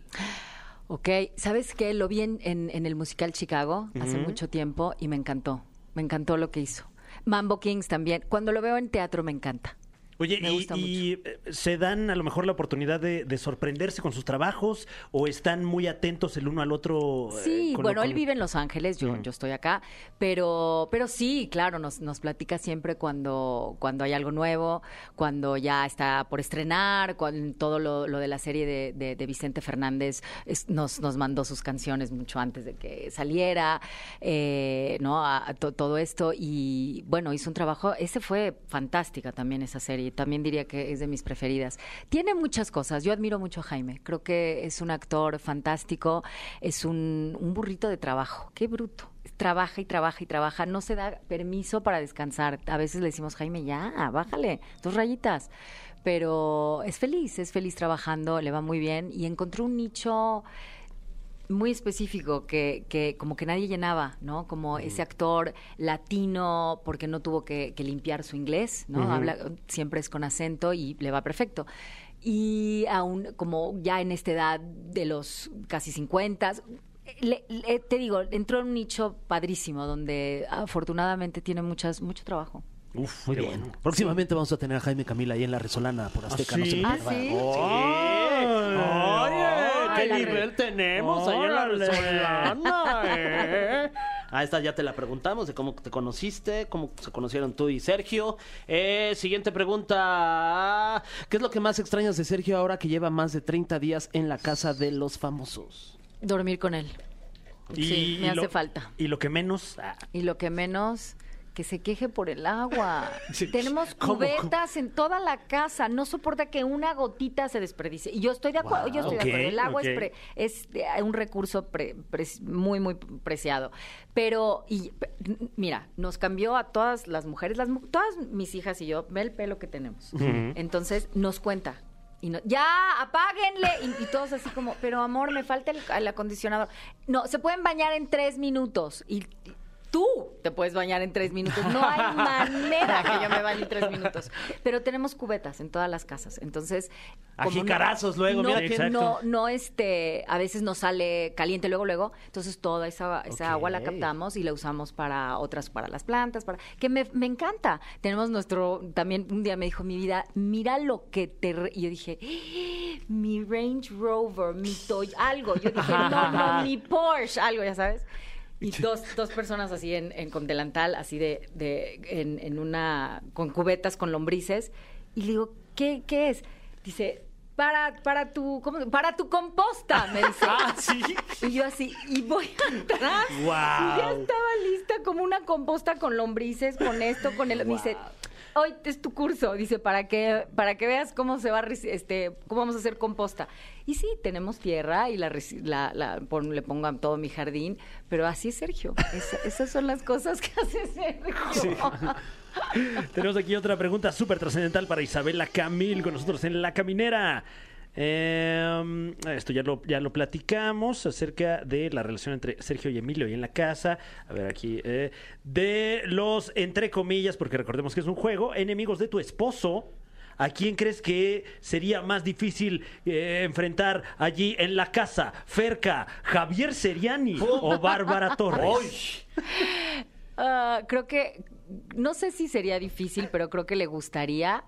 Speaker 6: Ok, ¿sabes qué? Lo vi en, en- en el musical Chicago hace mucho tiempo y me encantó. Me encantó lo que hizo. Mambo Kings también. Cuando lo veo en teatro me encanta.
Speaker 2: Oye,
Speaker 6: Me
Speaker 2: y,
Speaker 6: gusta
Speaker 2: y, eh, se dan a lo mejor la oportunidad de, de sorprenderse con sus trabajos o están muy atentos el uno al otro? eh,
Speaker 6: Sí,
Speaker 2: con-
Speaker 6: bueno,
Speaker 2: con-
Speaker 6: él vive en Los Ángeles, yo, yo estoy acá, pero, pero sí, claro, nos, nos platica siempre cuando, cuando hay algo nuevo, cuando ya está por estrenar, cuando todo lo, lo de la serie de, de- de Vicente Fernández es- nos, nos mandó sus canciones mucho antes de que saliera, eh, ¿no? A- a to- todo esto y bueno, hizo un trabajo, ese fue fantástica también esa serie, también diría que es de mis preferidas. Tiene muchas cosas, yo admiro mucho a Jaime, creo que es un actor fantástico, es un, un burrito de trabajo, qué bruto. Trabaja y trabaja y trabaja, no se da permiso para descansar. A veces le decimos, Jaime, ya, bájale, dos rayitas. Pero es feliz, es feliz trabajando, le va muy bien y encontró un nicho muy específico que, que como que nadie llenaba, ¿no? Como ese actor latino porque no tuvo que, que limpiar su inglés, ¿no? Habla siempre es con acento y le va perfecto. Y aún como ya en esta edad de los casi 50, le- le- te digo, entró en un nicho padrísimo donde afortunadamente tiene muchas mucho trabajo.
Speaker 2: Uf,
Speaker 3: Muy bien.
Speaker 2: bueno.
Speaker 3: Próximamente vamos a tener a Jaime Camila ahí en la Resolana por Azteca. no se lo
Speaker 2: ¿sí?
Speaker 3: pierdan.
Speaker 6: ¿Ah, sí?
Speaker 3: Oye,
Speaker 6: Ay,
Speaker 3: qué
Speaker 6: la
Speaker 3: nivel
Speaker 6: re-
Speaker 3: tenemos ahí en la. Resolana, ¿eh? Ah, esta ya te la preguntamos de cómo te conociste, cómo se conocieron tú y Sergio. Eh, siguiente pregunta. ¿Qué es lo que más extrañas de Sergio ahora que lleva más de 30 días en la casa de los famosos?
Speaker 6: Dormir con él. sí, me
Speaker 2: y
Speaker 6: hace
Speaker 2: lo-
Speaker 6: falta.
Speaker 2: Y lo que menos... ah,
Speaker 6: Y lo que menos, que se queje por el agua.
Speaker 3: Sí.
Speaker 6: Tenemos cubetas en toda la casa. No soporta que una gotita se desperdicie. Y yo estoy de acuerdo, yo estoy de acuerdo. El agua es, pre- es eh, un recurso pre- pre- muy, muy preciado. Pero, y, mira, nos cambió a todas las mujeres, las, todas mis hijas y yo, ve el pelo que tenemos. Entonces, nos cuenta. Y no- ya, apáguenle. Y, y todos así como, pero amor, me falta el, el acondicionador. No, se pueden bañar en tres minutos. Y tú te puedes bañar en tres minutos. No hay manera que yo me bañe en tres minutos. Pero tenemos cubetas en todas las casas. Entonces.
Speaker 3: A
Speaker 6: no-
Speaker 3: luego,
Speaker 6: no,
Speaker 3: mira
Speaker 2: que-
Speaker 6: no,
Speaker 2: Exacto.
Speaker 6: no, este, a veces nos sale caliente luego, luego. Entonces toda esa, esa
Speaker 3: Ok.
Speaker 6: agua la captamos y la usamos para otras, para las plantas, para que me, me encanta. Tenemos nuestro, también un día me dijo mi vida, mira lo que te, re-". y yo dije, "Ah, mi Range Rover, mi Toy, algo. Yo dije, no, no, mi Porsche, algo, ya sabes. Y dos, dos personas así en, en- con delantal, así de, de en, en una, con cubetas, con lombrices. Y le digo, ¿qué, qué es? Dice, para, para tu, ¿cómo? Para tu composta, me dice.
Speaker 3: Ah, sí.
Speaker 6: Y yo así, y voy atrás.
Speaker 2: Guau.
Speaker 6: Y ya estaba lista como una composta con lombrices, con esto, con el. Me dice, hoy es tu curso, dice, para que, para que veas cómo se va este, cómo vamos a hacer composta. Y sí, tenemos tierra y la, pon- le pongo a todo mi jardín, pero así es Sergio. Esa- esas son las cosas que hace Sergio.
Speaker 2: Tenemos aquí otra pregunta súper trascendental para Isabela Camil con nosotros en La Caminera. Eh, esto ya lo, ya lo platicamos acerca de la relación entre Sergio y Emilio y en la casa. A ver aquí. eh, de los, entre comillas, porque recordemos que es un juego, enemigos de tu esposo. ¿A quién crees que sería más difícil eh, enfrentar allí en la casa? ¿Ferca, Javier Seriani o Bárbara Torres?
Speaker 6: Ah, creo que, no sé si sería difícil, pero creo que le gustaría.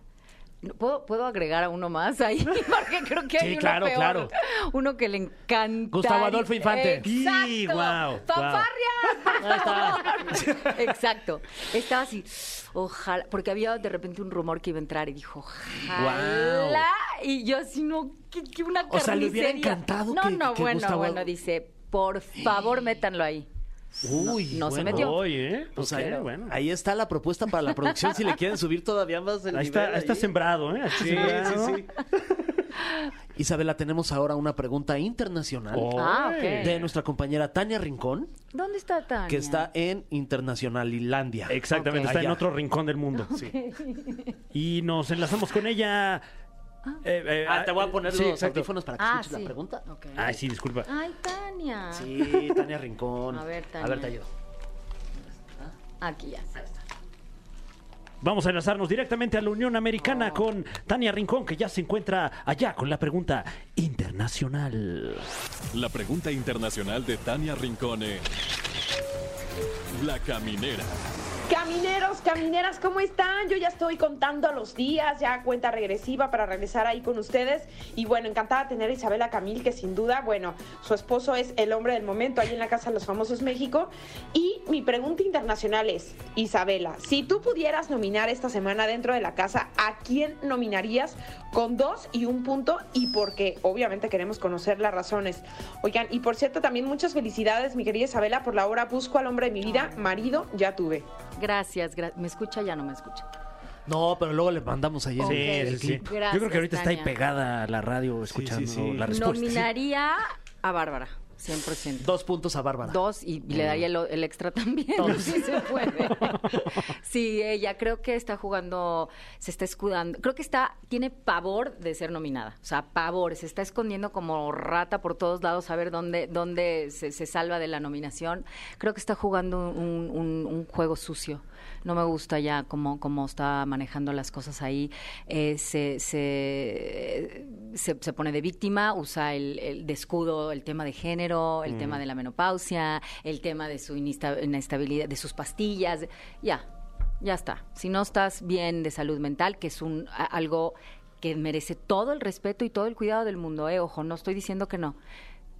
Speaker 6: ¿Puedo, ¿Puedo agregar a uno más ahí? Porque creo que hay
Speaker 3: Sí,
Speaker 6: uno
Speaker 3: claro,
Speaker 6: peor.
Speaker 3: claro.
Speaker 6: Uno que le encanta.
Speaker 3: Gustavo Adolfo Infante.
Speaker 6: Exacto.
Speaker 2: Sí, guau,
Speaker 6: ¡Fanfarrias, por favor! Exacto. Estaba así, ojalá, porque había de repente un rumor que iba a entrar y dijo, ojalá. Y yo así, no, que, que una
Speaker 3: O sea, le hubiera
Speaker 6: carnicería.
Speaker 3: encantado
Speaker 6: No,
Speaker 3: que-
Speaker 6: no,
Speaker 3: que
Speaker 6: bueno,
Speaker 3: Gustavo-
Speaker 6: bueno, dice, por favor, métanlo ahí.
Speaker 3: Uy,
Speaker 6: no se
Speaker 3: bueno.
Speaker 6: metió.
Speaker 2: Oye, ¿eh?
Speaker 3: Pues
Speaker 2: Ok,
Speaker 3: ahí,
Speaker 2: bueno.
Speaker 3: ahí está la propuesta para la producción si le quieren subir todavía más el
Speaker 2: Ahí está,
Speaker 3: nivel
Speaker 2: ahí está sembrado, ¿eh?
Speaker 3: Sí,
Speaker 2: sembrado.
Speaker 3: sí, sí. Isabela, tenemos ahora una pregunta internacional
Speaker 2: Oh.
Speaker 6: Ah, ok.
Speaker 3: de nuestra compañera Tania Rincón,
Speaker 6: ¿Dónde está Tania?
Speaker 3: que está en Internacionalilandia.
Speaker 2: Exactamente, está en otro rincón del mundo. Y nos enlazamos con ella. Eh, eh,
Speaker 3: Ah, te voy a poner
Speaker 2: sí,
Speaker 3: los
Speaker 2: exacto.
Speaker 3: audífonos para que
Speaker 6: Ah,
Speaker 3: escuches
Speaker 6: sí.
Speaker 3: la pregunta.
Speaker 2: Ay, sí, disculpa.
Speaker 6: Ay, Tania.
Speaker 3: Sí, Tania Rincón.
Speaker 6: A ver,
Speaker 3: A
Speaker 6: Tania.
Speaker 3: ver, te ayudo.
Speaker 6: Aquí ya.
Speaker 2: Vamos a enlazarnos directamente a la Unión Americana con Tania Rincón, que ya se encuentra allá con la pregunta internacional.
Speaker 1: La pregunta internacional de Tania Rincone. La caminera.
Speaker 7: Camineros, camineras, ¿cómo están? Yo ya estoy contando los días, ya cuenta regresiva para regresar ahí con ustedes. Y bueno, encantada de tener a Isabela Camil, que sin duda, bueno, su esposo es el hombre del momento ahí en la Casa de los Famosos México. Y mi pregunta internacional es, Isabela, si tú pudieras nominar esta semana dentro de la casa, ¿a quién nominarías con dos y un punto? Y por qué? Obviamente queremos conocer las razones. Oigan, y por cierto, también muchas felicidades, mi querida Isabela, por la obra Busco al hombre de mi vida, marido, ya tuve.
Speaker 6: Gracias, gra- ¿me escucha? Ya no me escucha.
Speaker 3: No, pero luego le mandamos ahí.
Speaker 6: Ok.
Speaker 3: el- el
Speaker 2: Sí, sí, sí.
Speaker 3: clip.
Speaker 2: Yo creo que ahorita está ahí pegada a la radio escuchando
Speaker 3: sí.
Speaker 2: la respuesta.
Speaker 6: Nominaría a Bárbara, 100%.
Speaker 3: Dos puntos a Bárbara.
Speaker 6: Dos y le daría el, el extra también, si se puede. Sí, ella creo que está jugando, se está escudando, creo que está, tiene pavor de ser nominada, o sea, pavor, se está escondiendo como rata por todos lados a ver dónde, dónde se, se salva de la nominación. Creo que está jugando un, un- un juego sucio. No me gusta ya cómo, cómo está manejando las cosas ahí. Eh, se, se, se, se pone de víctima, usa el, el de escudo el tema de género, el tema de la menopausia, el tema de su inesta- inestabilidad, de sus pastillas. Ya, ya está. Si no estás bien de salud mental, que es un a- algo que merece todo el respeto y todo el cuidado del mundo, eh, ojo, no estoy diciendo que no.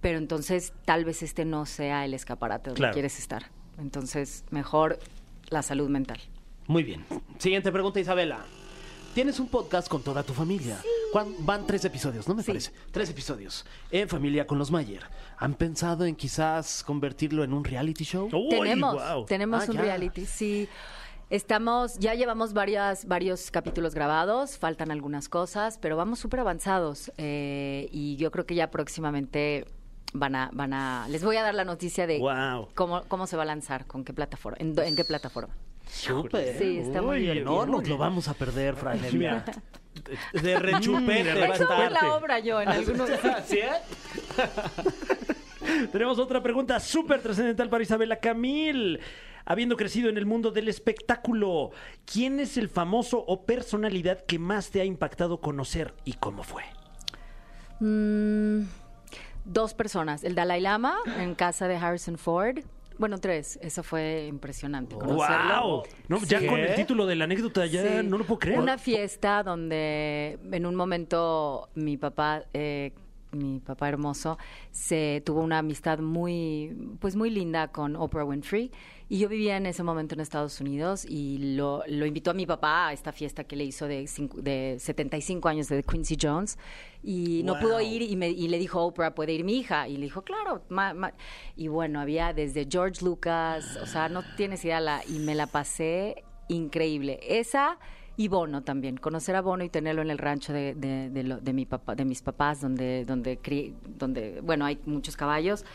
Speaker 6: Pero entonces tal vez este no sea el escaparate donde
Speaker 2: Claro.
Speaker 6: quieres estar. Entonces, mejor la salud mental.
Speaker 3: Muy bien. Siguiente pregunta, Isabela. Tienes un podcast con toda tu familia. ¿Cuán- Van tres episodios, ¿no me
Speaker 6: Sí.
Speaker 3: parece? Tres episodios. En familia con los Mayer. ¿Han pensado en quizás convertirlo en un reality show?
Speaker 6: Tenemos, tenemos
Speaker 3: Ah,
Speaker 6: un
Speaker 3: ya.
Speaker 6: reality, sí. Estamos, ya llevamos varias, varios capítulos grabados, faltan algunas cosas, pero vamos súper avanzados eh, y yo creo que ya próximamente van a, van a, les voy a dar la noticia de cómo, cómo se va a lanzar, con qué plataforma, en, qué plataforma.
Speaker 3: Súper.
Speaker 6: Sí, está muy
Speaker 2: Uy,
Speaker 6: divertido.
Speaker 3: No nos lo vamos a perder, Fran.
Speaker 2: Mira.
Speaker 3: De, de rechupete
Speaker 2: Mm,
Speaker 3: va a
Speaker 6: la obra yo en algunos...
Speaker 3: ¿Sí, eh?
Speaker 2: Tenemos otra pregunta súper trascendental para Isabela Camil. Habiendo crecido en el mundo del espectáculo, ¿quién es el famoso o personalidad que más te ha impactado conocer y cómo fue?
Speaker 6: Mm, dos personas. El Dalai Lama en casa de Harrison Ford. Bueno, tres. Eso fue impresionante. conocerlo.
Speaker 2: ¡Wow! No, ya con el título de la anécdota ya
Speaker 6: Sí.
Speaker 2: no lo puedo creer.
Speaker 6: Una fiesta donde en un momento mi papá, eh, mi papá hermoso, se tuvo una amistad muy, pues muy linda con Oprah Winfrey. Y yo vivía en ese momento en Estados Unidos y lo, lo invitó a mi papá a esta fiesta que le hizo de, de 75 años de Quincy Jones. Y no
Speaker 2: Wow.
Speaker 6: pudo ir y, me- y le dijo, Oprah, ¿puede ir mi hija? Y le dijo, claro. ma- ma". Y bueno, había desde George Lucas, o sea, no tienes idea, la, y me la pasé increíble. Esa y Bono también. Conocer a Bono y tenerlo en el rancho de, de, de lo- de mi papá, de mis papás, donde, donde, cri- donde, bueno, hay muchos caballos.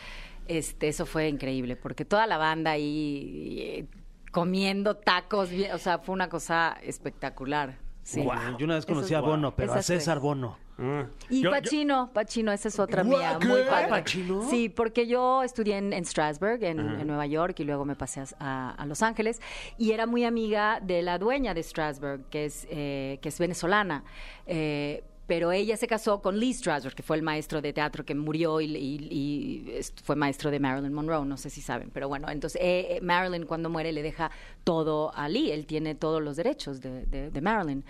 Speaker 6: Este, eso fue increíble, porque toda la banda ahí eh, comiendo tacos, o sea, fue una cosa espectacular. Sí.
Speaker 3: Yo una vez conocí a Bono, pero a
Speaker 6: tres.
Speaker 3: César Bono.
Speaker 2: Ah.
Speaker 6: Y
Speaker 2: Yo- yo-
Speaker 6: Pachino, Pachino, esa es otra mía,
Speaker 3: ¿qué?
Speaker 6: muy padre.
Speaker 3: ¿Pacino?
Speaker 6: Sí, porque yo estudié en, en Strasbourg, en, en Nueva York, y luego me pasé a, a- Los Ángeles, y era muy amiga de la dueña de Strasbourg, que es, eh, que es venezolana. Eh, pero ella se casó con Lee Strasberg, que fue el maestro de teatro que murió y, y- fue maestro de Marilyn Monroe, no sé si saben, pero bueno, entonces eh, eh, Marilyn cuando muere le deja todo a Lee, él tiene todos los derechos de, de- de Marilyn.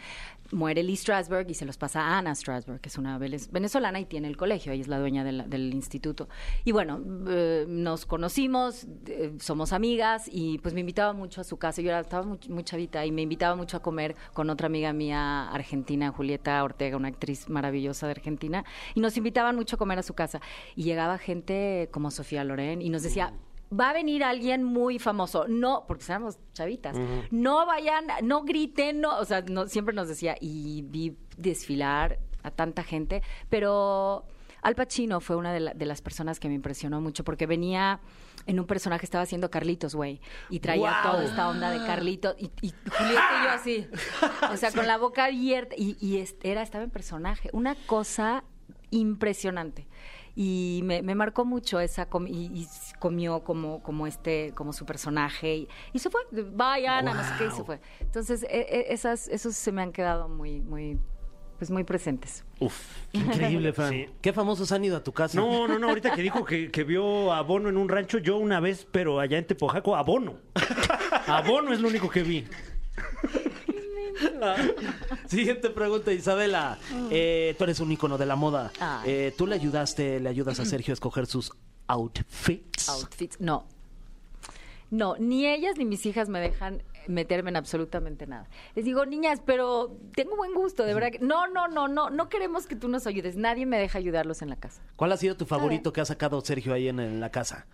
Speaker 6: Muere Lee Strasberg y se los pasa a Anna Strasberg, que es una venezolana y tiene el colegio, ella es la dueña del, instituto. Y bueno, eh, nos conocimos, eh, somos amigas y pues me invitaba mucho a su casa, yo estaba muy, muy chavita y me invitaba mucho a comer con otra amiga mía argentina, Julieta Ortega, una actriz maravillosa de Argentina, y nos invitaban mucho a comer a su casa. Y llegaba gente como Sofía Loren y nos decía, va a venir alguien muy famoso. No, porque éramos chavitas. No vayan, no griten, no, o sea, no, siempre nos decía, y vi desfilar a tanta gente, pero Al Pacino fue una de, la- de las personas que me impresionó mucho porque venía en un personaje, estaba haciendo Carlitos, güey, y traía toda esta onda de Carlitos, y, y Julieta y yo así, o sea, con la boca abierta, y, y era, estaba en personaje, una cosa impresionante. Y me, me marcó mucho esa com- y, y comió como, como este, como su personaje y, y se fue. Vayan, no sé qué, y se fue. Entonces, e- e- esas, esos se me han quedado muy, muy, pues muy presentes.
Speaker 2: Uf.
Speaker 3: Qué increíble, Fran.
Speaker 2: Sí.
Speaker 3: ¿Qué famosos han ido a tu casa?
Speaker 2: No, no, no, ahorita que dijo que, que vio a Bono en un rancho, yo una vez, pero allá en Tepojaco, a Bono. A Bono es lo único que vi.
Speaker 3: Siguiente pregunta, Isabela. Eh, tú eres un ícono de la moda. Eh, ¿Tú le ayudaste, le ayudas a Sergio a escoger sus outfits?
Speaker 6: Outfits, no. No, ni ellas ni mis hijas me dejan meterme en absolutamente nada. Les digo, niñas, pero tengo buen gusto, de verdad. que- No, no, no, no, no queremos que tú nos ayudes. Nadie me deja ayudarlos en la casa.
Speaker 3: ¿Cuál ha sido tu favorito que ha sacado Sergio ahí en, en la casa?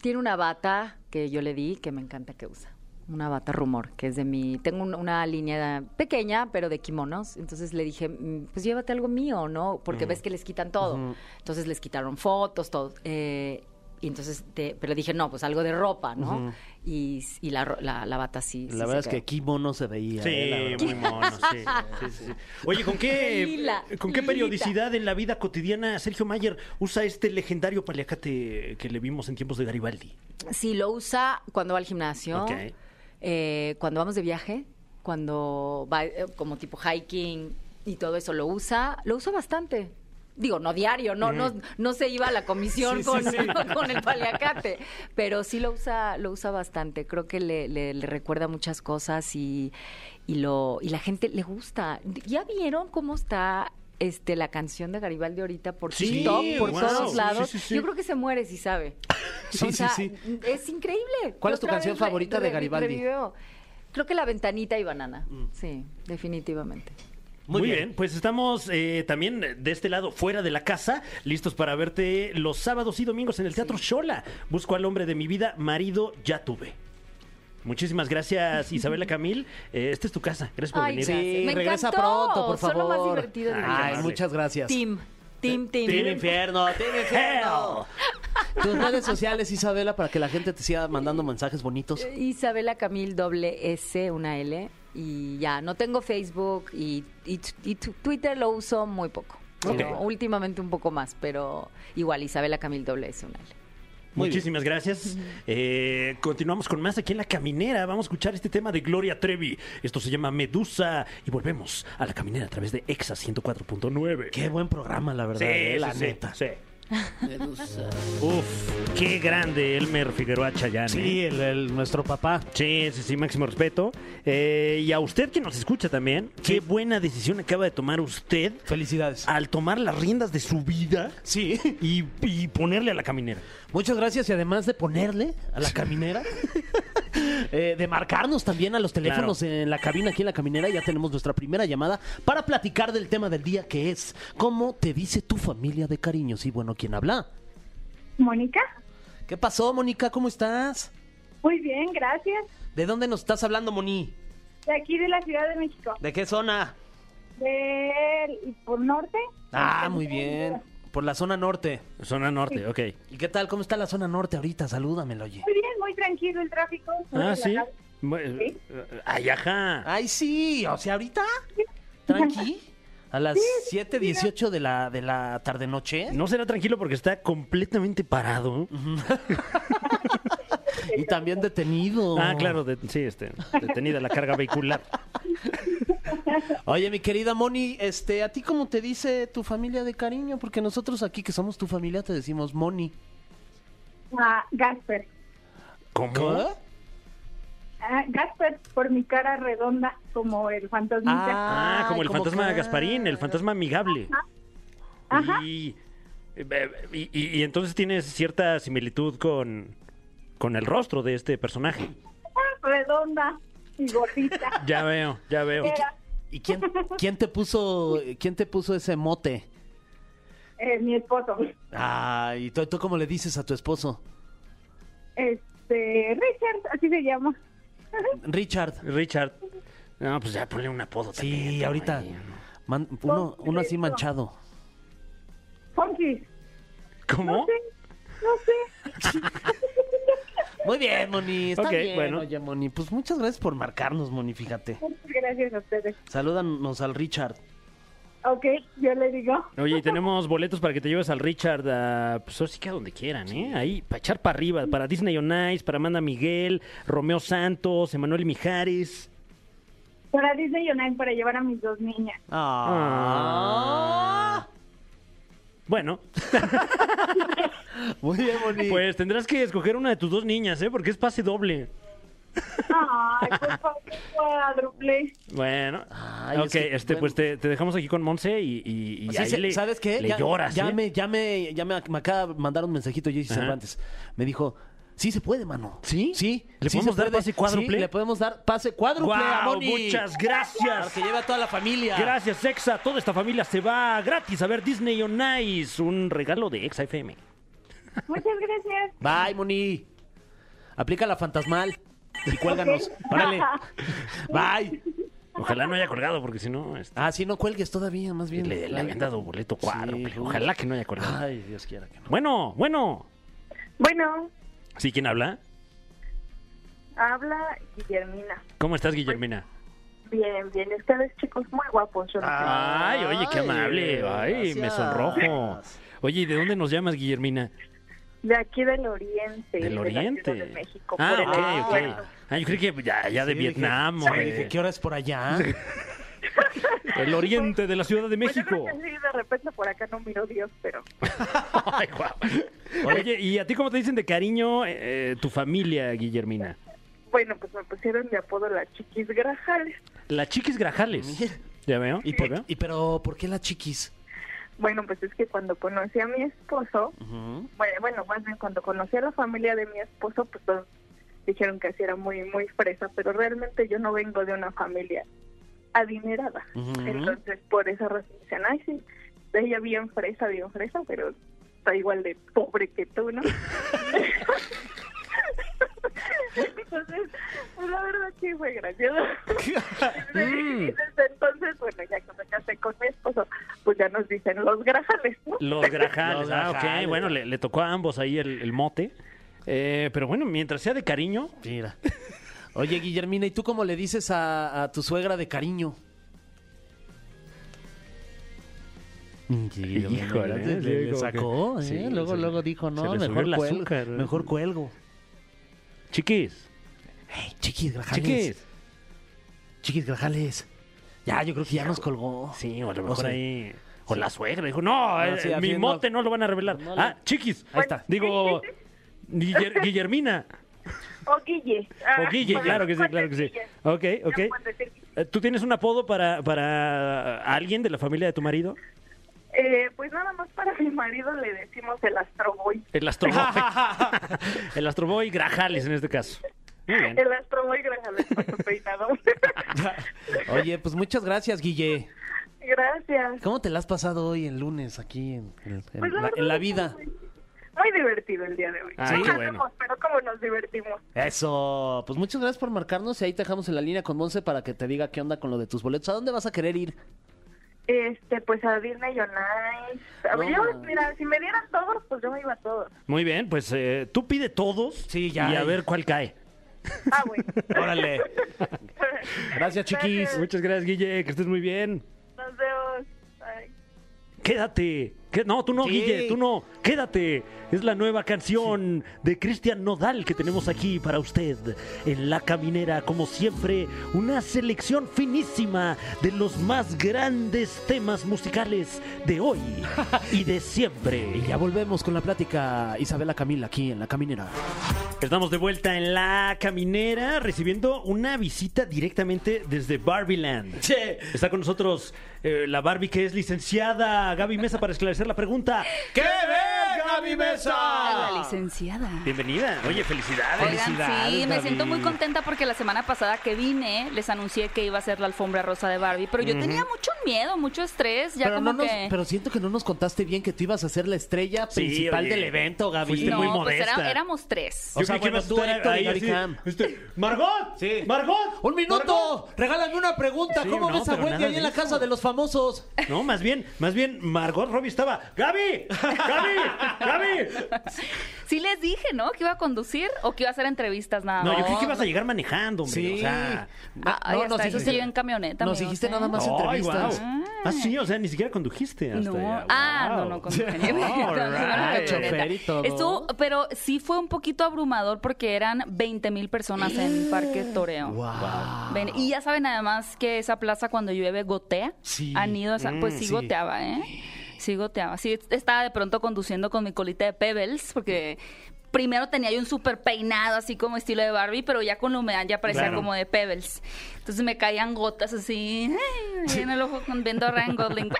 Speaker 6: Tiene una bata que yo le di que me encanta que usa. Una bata rumor, que es de mi... Tengo un- una línea pequeña, pero de kimonos. Entonces le dije, mm, pues llévate algo mío, ¿no? Porque ves que les quitan todo. Entonces les quitaron fotos, todo. Eh, y entonces, te- pero dije, no, pues algo de ropa, ¿no? Y, y la, ro- la, la bata sí.
Speaker 3: La verdad es que Kimo no se veía. eh.
Speaker 2: Sí, muy mono, sí, sí, sí, sí. Oye, ¿con qué,
Speaker 6: Lila,
Speaker 2: ¿con qué
Speaker 6: lilita.
Speaker 2: periodicidad en la vida cotidiana Sergio Mayer usa este legendario paliacate que le vimos en tiempos de Garibaldi?
Speaker 6: Sí, lo usa cuando va al gimnasio,
Speaker 2: Ok.
Speaker 6: Eh, cuando vamos de viaje, cuando va eh, como tipo hiking y todo eso lo usa, lo usa bastante. Digo, no diario, no, no, no se iba a la comisión
Speaker 3: Sí, sí,
Speaker 6: con,
Speaker 3: sí.
Speaker 6: con el paliacate, pero sí lo usa, lo usa bastante. Creo que le, le- le recuerda muchas cosas y, y lo, y la gente le gusta. ¿Ya vieron cómo está este la canción de Garibaldi ahorita por
Speaker 2: Sí,
Speaker 6: TikTok, por
Speaker 2: wow,
Speaker 6: todos lados?
Speaker 2: sí, sí, sí.
Speaker 6: Yo creo que se muere si sabe.
Speaker 3: Sí,
Speaker 6: O
Speaker 3: sí,
Speaker 6: sea,
Speaker 3: sí.
Speaker 6: Es increíble.
Speaker 3: ¿Cuál es tu canción favorita de Garibaldi?
Speaker 6: revivió. Creo que La Ventanita y Banana. Sí, definitivamente.
Speaker 2: Muy,
Speaker 3: Muy
Speaker 2: bien.
Speaker 3: bien.
Speaker 2: pues estamos eh, también de este lado, fuera de la casa, listos para verte los sábados y domingos en el Teatro Shola. Busco al hombre de mi vida, marido ya tuve. Muchísimas gracias, Isabela Camil. Eh, esta es tu casa. Gracias por
Speaker 6: Ay,
Speaker 2: venir.
Speaker 6: gracias.
Speaker 3: Sí,
Speaker 6: Me
Speaker 3: regresa
Speaker 6: encantó.
Speaker 3: pronto, por
Speaker 6: Son
Speaker 3: favor.
Speaker 6: lo más divertido de mi
Speaker 2: Ay, amable.
Speaker 3: muchas gracias.
Speaker 6: Team. Team, team.
Speaker 3: Team Infierno, Team Infierno. Tus redes sociales, Isabela, para que la gente te siga mandando mensajes bonitos.
Speaker 6: Isabela Camil, doble S, una L. Y ya, no tengo Facebook y, y- Twitter lo uso muy poco.
Speaker 2: Ok.
Speaker 6: Pero Últimamente un poco más, pero igual Isabela Camil, doble S, una L.
Speaker 3: Muy
Speaker 2: Muchísimas gracias. Eh, continuamos con más aquí en La Caminera. Vamos a escuchar este tema de Gloria Trevi. Esto se llama Medusa. Y volvemos a La Caminera a través de EXA 104.9.
Speaker 3: Qué buen programa, la verdad.
Speaker 2: Sí,
Speaker 3: eh, la
Speaker 2: sí,
Speaker 3: neta.
Speaker 2: sí. Uf, qué grande Elmer Figueroa Chayán.
Speaker 3: Sí,
Speaker 2: ¿eh?
Speaker 3: el, el- nuestro papá.
Speaker 2: Sí, sí, sí, máximo respeto. Eh, y a usted que nos escucha también, qué buena decisión acaba de tomar usted
Speaker 3: Felicidades.
Speaker 2: al tomar las riendas de su vida
Speaker 3: Sí.
Speaker 2: y, y ponerle a la caminera.
Speaker 3: Muchas gracias y además de ponerle a la caminera, eh, de marcarnos también a los teléfonos en la cabina aquí en la caminera, ya tenemos nuestra primera llamada para platicar del tema del día que es ¿Cómo te dice tu familia de cariños? Y bueno, ¿quién habla?
Speaker 8: Mónica.
Speaker 3: ¿Qué pasó, Mónica? ¿Cómo estás?
Speaker 8: Muy bien, gracias.
Speaker 3: ¿De dónde nos estás hablando, Moni?
Speaker 8: De aquí de la Ciudad de México.
Speaker 3: ¿De qué zona?
Speaker 8: De por norte.
Speaker 3: Ah, muy bien. Por la zona norte.
Speaker 2: Zona norte, ok.
Speaker 3: ¿Y qué tal? ¿Cómo está la zona norte ahorita? Salúdamelo, oye.
Speaker 8: Muy bien, muy tranquilo el tráfico.
Speaker 2: Ah, sí.
Speaker 8: Sí.
Speaker 2: eh, Ay, ajá.
Speaker 3: Ay, sí, o sea, ahorita. Tranqui. A las 7:18 de la, de la tarde-noche.
Speaker 2: No será tranquilo porque está completamente parado.
Speaker 3: Y también detenido.
Speaker 2: Ah, claro, de- sí, este, detenida la carga vehicular.
Speaker 3: Oye, mi querida Moni, este, ¿a ti cómo te dice tu familia de cariño? Porque nosotros aquí que somos tu familia te decimos Moni.
Speaker 8: Ah, Gasper.
Speaker 2: ¿Cómo?
Speaker 8: Ah, Gasper por mi cara redonda como el fantasmita.
Speaker 2: Ah, como el
Speaker 3: como
Speaker 2: fantasma
Speaker 3: que-
Speaker 2: Gasparín, el fantasma amigable.
Speaker 8: Ajá.
Speaker 2: Y, eh, y, y- y entonces tienes cierta similitud con, con el rostro de este personaje.
Speaker 8: redonda y gordita.
Speaker 2: Ya veo, ya veo.
Speaker 8: Era
Speaker 3: ¿Y quién, quién te puso quién te puso ese mote?
Speaker 8: eh, mi esposo.
Speaker 3: Ah, ¿y tú, tú cómo le dices a tu esposo?
Speaker 8: Este, Richard, así se llama.
Speaker 3: Richard.
Speaker 2: Richard. No, pues ya ponle un apodo. también,
Speaker 3: Sí, ahorita. Man- uno, uno así manchado.
Speaker 8: Funky.
Speaker 2: ¿Cómo?
Speaker 8: No sé, no sé.
Speaker 3: Muy bien, Moni. Está
Speaker 2: Ok,
Speaker 3: bien,
Speaker 2: bueno.
Speaker 3: oye, Moni. Pues muchas gracias por marcarnos, Moni, fíjate.
Speaker 8: Muchas gracias a ustedes.
Speaker 3: Salúdanos al Richard.
Speaker 8: Ok, yo le digo.
Speaker 2: Oye, y tenemos boletos para que te lleves al Richard, a, pues ahora sí que a donde quieran, ¿eh? Ahí, para echar para arriba, para Disney on Ice, para Amanda Miguel, Romeo Santos, Emanuel Mijares.
Speaker 8: Para Disney United para llevar a mis dos niñas.
Speaker 3: Ah.
Speaker 2: Bueno,
Speaker 3: Muy bien, Moni.
Speaker 2: pues tendrás que escoger una de tus dos niñas, ¿eh? Porque es pase doble.
Speaker 8: Ay, por favor, cuádruple.
Speaker 2: Bueno,
Speaker 3: Ay,
Speaker 2: ok,
Speaker 3: es que,
Speaker 2: este,
Speaker 3: bueno.
Speaker 2: pues te, te dejamos aquí con Monse y, y, y
Speaker 3: Sí,
Speaker 2: ahí
Speaker 3: sí,
Speaker 2: le,
Speaker 3: ¿Sabes qué?
Speaker 2: le
Speaker 3: ya,
Speaker 2: lloras,
Speaker 3: ya
Speaker 2: ¿eh?
Speaker 3: me, ya me, ya me, me acaba de mandar un mensajito Jessy
Speaker 2: Ajá.
Speaker 3: Cervantes. Me dijo, sí se puede, mano.
Speaker 2: ¿Sí?
Speaker 3: Sí.
Speaker 2: ¿Le
Speaker 3: sí
Speaker 2: podemos dar pase cuádruple?
Speaker 3: Sí, le podemos dar pase cuádruple a
Speaker 2: ¡Guau!
Speaker 3: Moni.
Speaker 2: Muchas
Speaker 3: Para
Speaker 2: gracias.
Speaker 3: que lleve a toda la familia.
Speaker 2: Gracias, Exa. Toda esta familia se va gratis a ver Disney on Ice. Un regalo de Exa FM.
Speaker 8: Muchas gracias.
Speaker 3: Bye, Moni. Aplica la fantasmal y cuélganos. Órale. Bye.
Speaker 2: Ojalá no haya colgado, porque si no, este,
Speaker 3: Ah, sí, no cuelgues todavía, más bien.
Speaker 2: le, le habían dado boleto cuádruple.
Speaker 3: Sí,
Speaker 2: Ojalá que no haya colgado.
Speaker 3: Ay, Dios quiera que no.
Speaker 2: Bueno, bueno.
Speaker 8: Bueno,
Speaker 2: ¿Sí quién habla?
Speaker 8: habla Guillermina.
Speaker 2: ¿Cómo estás, Guillermina?
Speaker 8: Bien, bien. Ustedes, chicos, muy guapos. Yo no sé.
Speaker 2: Ay, oye, qué amable. Ay, me sonrojo. Oye, ¿y de dónde nos llamas, Guillermina?
Speaker 8: De aquí del oriente.
Speaker 2: Del
Speaker 8: de la
Speaker 2: Oriente.
Speaker 8: Ciudad de México.
Speaker 2: Ah,
Speaker 8: por el
Speaker 2: ok, ok. Ah, yo creí que ya, ya de
Speaker 3: Sí,
Speaker 2: Vietnam. De-
Speaker 3: dije, ¿qué hora es por allá?
Speaker 2: El oriente de la Ciudad de
Speaker 8: Pues yo
Speaker 2: México.
Speaker 8: creo que sí, de repente por acá no miro Dios, pero
Speaker 2: Ay, guau. Oye, ¿y a ti cómo te dicen de cariño eh, tu familia, Guillermina?
Speaker 8: bueno, pues me pusieron de apodo la Chiquis Grajales.
Speaker 2: La Chiquis Grajales. ¿Ya veo?
Speaker 3: ¿Y,
Speaker 2: ¿Ya
Speaker 3: por? ¿Y pero por qué la chiquis?
Speaker 8: Bueno, pues es que cuando conocí a mi esposo, bueno, bueno, más bien cuando conocí a la familia de mi esposo, pues todos dijeron que así era muy, muy fresa, pero realmente yo no vengo de una familia adinerada. Entonces, por esa razón dicen, ay, sí, ella bien fresa, bien fresa, pero está igual de pobre que tú, ¿no? Entonces, pues, la verdad que fue gracioso. y desde entonces, bueno, ya que me casé con mi esposo, pues ya nos dicen los grajales, ¿no?
Speaker 2: Los Grajales.
Speaker 3: Los
Speaker 2: ah, ok. Bueno, le, le tocó a ambos ahí el, el mote. Eh, pero bueno, mientras sea de cariño,
Speaker 3: Mira. Oye, Guillermina, ¿y tú cómo le dices a, a tu suegra de cariño?
Speaker 2: Híjole,
Speaker 3: le,
Speaker 2: ¿eh?
Speaker 3: le-
Speaker 2: Sí,
Speaker 3: le
Speaker 2: como
Speaker 3: sacó, ¿eh?
Speaker 2: sí,
Speaker 3: luego, luego dijo, no, mejor
Speaker 2: el
Speaker 3: cuelgo,
Speaker 2: azúcar.
Speaker 3: mejor cuelgo.
Speaker 2: chiquis,
Speaker 3: Hey, chiquis, grajales.
Speaker 2: chiquis.
Speaker 3: Chiquis, grajales. Ya, yo creo que ya nos colgó.
Speaker 2: Sí, o a lo mejor
Speaker 3: sea,
Speaker 2: ahí. O la suegra dijo, no,
Speaker 3: No,
Speaker 2: eh,
Speaker 3: sí,
Speaker 2: mi
Speaker 3: haciendo-
Speaker 2: mote no lo van a revelar.
Speaker 3: No le-
Speaker 2: Ah, chiquis.
Speaker 3: Ahí está.
Speaker 2: Digo, Guiller- Guillermina.
Speaker 8: O Guille. Ah,
Speaker 2: O Guille, claro que sí, claro que sí. Ok, ok. Eh, ¿Tú tienes un apodo para, para alguien de la familia de tu marido?
Speaker 8: Eh, pues nada más para mi marido le decimos el astroboy.
Speaker 2: El Astroboy. el Astroboy Grajales en este caso. Muy bien.
Speaker 8: El Grajales para su peinado.
Speaker 3: Oye, pues muchas gracias, Guille.
Speaker 8: Gracias.
Speaker 3: ¿Cómo te la has pasado hoy el lunes aquí en,
Speaker 8: Pues la
Speaker 3: en vida?
Speaker 8: Muy, muy divertido el día de hoy.
Speaker 2: Ay,
Speaker 8: No
Speaker 2: qué
Speaker 8: sabemos,
Speaker 2: bueno.
Speaker 8: Pero cómo nos divertimos.
Speaker 3: Eso, pues muchas gracias por marcarnos y ahí te dejamos en la línea con Monse para que te diga qué onda con lo de tus boletos. ¿A dónde vas a querer ir?
Speaker 8: Este, pues a Disney on Ice. A ver,
Speaker 3: No,
Speaker 8: yo, mira, si me dieran todos, pues yo me iba a todos.
Speaker 2: Muy bien, pues eh, tú pide todos
Speaker 3: Sí, ya.
Speaker 2: y a ver cuál cae.
Speaker 8: Ah, bueno.
Speaker 3: Órale. Gracias, chiquis.
Speaker 8: Gracias.
Speaker 2: Muchas gracias, Guille, que estés muy bien.
Speaker 8: Nos vemos. Bye.
Speaker 2: Quédate. Que- No, tú no,
Speaker 3: Sí.
Speaker 2: Guille, tú no. Quédate. Es la nueva canción de Cristian Nodal que tenemos aquí para usted. En La Caminera, como siempre, una selección finísima de los más grandes temas musicales de hoy y de siempre.
Speaker 3: Y ya volvemos con la plática Isabela Camila aquí en La Caminera.
Speaker 2: Estamos de vuelta en La Caminera recibiendo una visita directamente desde Barbieland. Está con nosotros eh, la Barbie que es licenciada Gaby Mesa para esclarecer la pregunta.
Speaker 3: ¡Qué venga mi mesa!
Speaker 6: La licenciada.
Speaker 2: Bienvenida. Oye, felicidades.
Speaker 6: Oigan, sí,
Speaker 3: Felicidades,
Speaker 6: me siento
Speaker 3: Gaby.
Speaker 6: muy contenta porque la semana pasada que vine les anuncié que iba a ser la alfombra rosa de Barbie, pero yo tenía mucho miedo, mucho estrés, ya
Speaker 3: Pero,
Speaker 6: como
Speaker 3: no nos-
Speaker 6: que...
Speaker 3: pero siento que no nos contaste bien que tú ibas a ser la estrella
Speaker 2: Sí,
Speaker 3: principal
Speaker 2: oye.
Speaker 3: del evento, Gaby.
Speaker 2: Fuiste
Speaker 6: no,
Speaker 2: muy
Speaker 6: pues era-
Speaker 2: modesta.
Speaker 6: éramos tres.
Speaker 3: O sea,
Speaker 2: que
Speaker 3: bueno, tú, y
Speaker 2: ahí
Speaker 3: Gaby
Speaker 2: así,
Speaker 3: Cam.
Speaker 2: este, ¡Margot!
Speaker 3: Sí.
Speaker 2: ¡Margot!
Speaker 3: ¡Un minuto! ¡Regálame una pregunta!
Speaker 2: Sí,
Speaker 3: ¿Cómo
Speaker 2: no,
Speaker 3: ves a
Speaker 2: pero
Speaker 3: Wendy
Speaker 2: nada
Speaker 3: ahí
Speaker 2: de
Speaker 3: en la
Speaker 2: eso.
Speaker 3: casa de los famosos?
Speaker 2: No, más bien, más bien, Margot Robbie estaba. ¡Gaby! ¡Gaby! ¡Gaby!
Speaker 6: Sí,
Speaker 9: les dije, ¿no? Que iba a conducir o que iba a hacer entrevistas nada
Speaker 2: No,
Speaker 9: más.
Speaker 2: yo creí que ibas a llegar manejando, hombre.
Speaker 3: Sí.
Speaker 2: O sea,
Speaker 9: Ah,
Speaker 3: No, nos
Speaker 9: está, eso en camioneta.
Speaker 3: Nos
Speaker 9: amigos,
Speaker 3: dijiste
Speaker 9: ¿eh?
Speaker 3: nada más
Speaker 2: Ay,
Speaker 3: entrevistas.
Speaker 2: guau. Ah, sí, o sea, ni siquiera condujiste hasta
Speaker 9: No,
Speaker 2: allá.
Speaker 9: ah, no, no, con.
Speaker 2: All
Speaker 9: No, no, no,
Speaker 2: right.
Speaker 3: chofer y todo.
Speaker 9: Estuvo, pero sí fue un poquito abrumador porque eran 20 mil personas en Parque Toreo.
Speaker 3: Wow.
Speaker 9: Ven, y ya saben además que esa plaza cuando llueve gotea.
Speaker 3: Sí.
Speaker 9: Han ido, esa- pues
Speaker 2: Mm,
Speaker 9: sí,
Speaker 3: sí.
Speaker 9: goteaba, ¿eh? Sí goteaba. Sí, estaba de pronto conduciendo con mi colita de Pebbles porque primero tenía yo un súper peinado así como estilo de Barbie, pero ya con la humedad ya parecía
Speaker 2: Claro.
Speaker 9: como de Pebbles. Entonces me caían gotas así ay, en el ojo viendo a Ryan Gosling.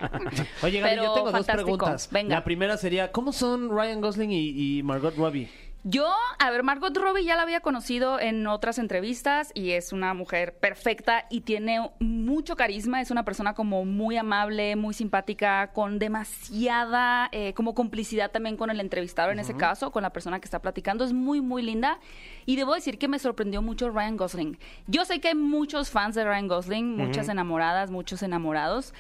Speaker 3: Oye, Gaby,
Speaker 9: Pero
Speaker 3: yo tengo dos
Speaker 9: fantástico.
Speaker 3: preguntas.
Speaker 9: Venga.
Speaker 3: La primera sería, ¿cómo son Ryan Gosling y, y Margot Robbie?
Speaker 9: Yo, a ver, Margot Robbie ya la había conocido en otras entrevistas y es una mujer perfecta y tiene mucho carisma. Es una persona como muy amable, muy simpática, con demasiada eh, como complicidad también con el entrevistador en ese caso, con la persona que está platicando. Es muy, muy linda. Y debo decir que me sorprendió mucho Ryan Gosling. Yo sé que hay muchos fans de Ryan Gosling, muchas enamoradas, muchos enamorados.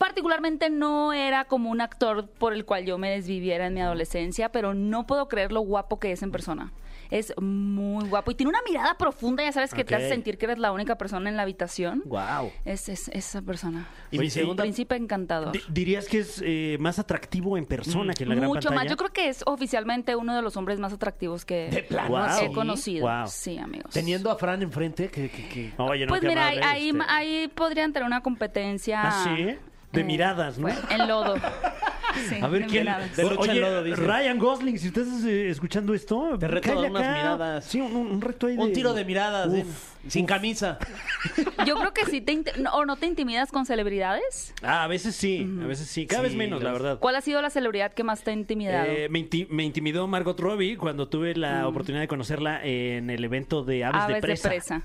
Speaker 9: Particularmente no era como un actor por el cual yo me desviviera en mi adolescencia, pero no puedo creer lo guapo que es en persona. Es muy guapo y tiene una mirada profunda, ya sabes, que te hace sentir que eres la única persona en la habitación.
Speaker 2: Wow.
Speaker 9: Es, es esa persona.
Speaker 3: Y mi segunda-
Speaker 9: Príncipe encantador.
Speaker 2: Di- ¿Dirías que es eh, más atractivo en persona que en la gran
Speaker 9: Mucho
Speaker 2: pantalla?
Speaker 9: más. Yo creo que es oficialmente uno de los hombres más atractivos que
Speaker 3: De plano,
Speaker 2: Guau.
Speaker 3: así.
Speaker 9: he conocido.
Speaker 2: Wow.
Speaker 9: Sí, amigos.
Speaker 3: Teniendo a Fran enfrente, que... que, que-
Speaker 2: Oye, no,
Speaker 9: pues
Speaker 2: qué
Speaker 9: mira, ahí,
Speaker 2: amable,
Speaker 9: ahí,
Speaker 2: este.
Speaker 9: ahí podrían tener una competencia.
Speaker 2: ¿Ah, sí? De
Speaker 9: eh,
Speaker 2: miradas, ¿no?
Speaker 9: En lodo. Sí,
Speaker 2: A ver quién.
Speaker 3: De lucha en
Speaker 2: Oye,
Speaker 3: lodo, dice.
Speaker 2: Ryan Gosling, si estás eh, escuchando esto,
Speaker 3: Te reto a
Speaker 2: cáele
Speaker 3: unas
Speaker 2: acá.
Speaker 3: miradas.
Speaker 2: Sí, un, un reto ahí de.
Speaker 3: Un tiro de miradas,
Speaker 2: Uf,
Speaker 3: ¿eh? sin camisa.
Speaker 9: Yo creo que sí te no, o no te intimidas con celebridades.
Speaker 2: Ah, a veces sí, a veces sí. Cada vez
Speaker 3: Sí,
Speaker 2: menos, la verdad.
Speaker 9: ¿Cuál ha sido la celebridad que más te ha intimidado?
Speaker 2: Eh, me, inti- me intimidó Margot Robbie cuando tuve la oportunidad de conocerla en el evento de Aves,
Speaker 9: Mm. Aves
Speaker 2: de Presa.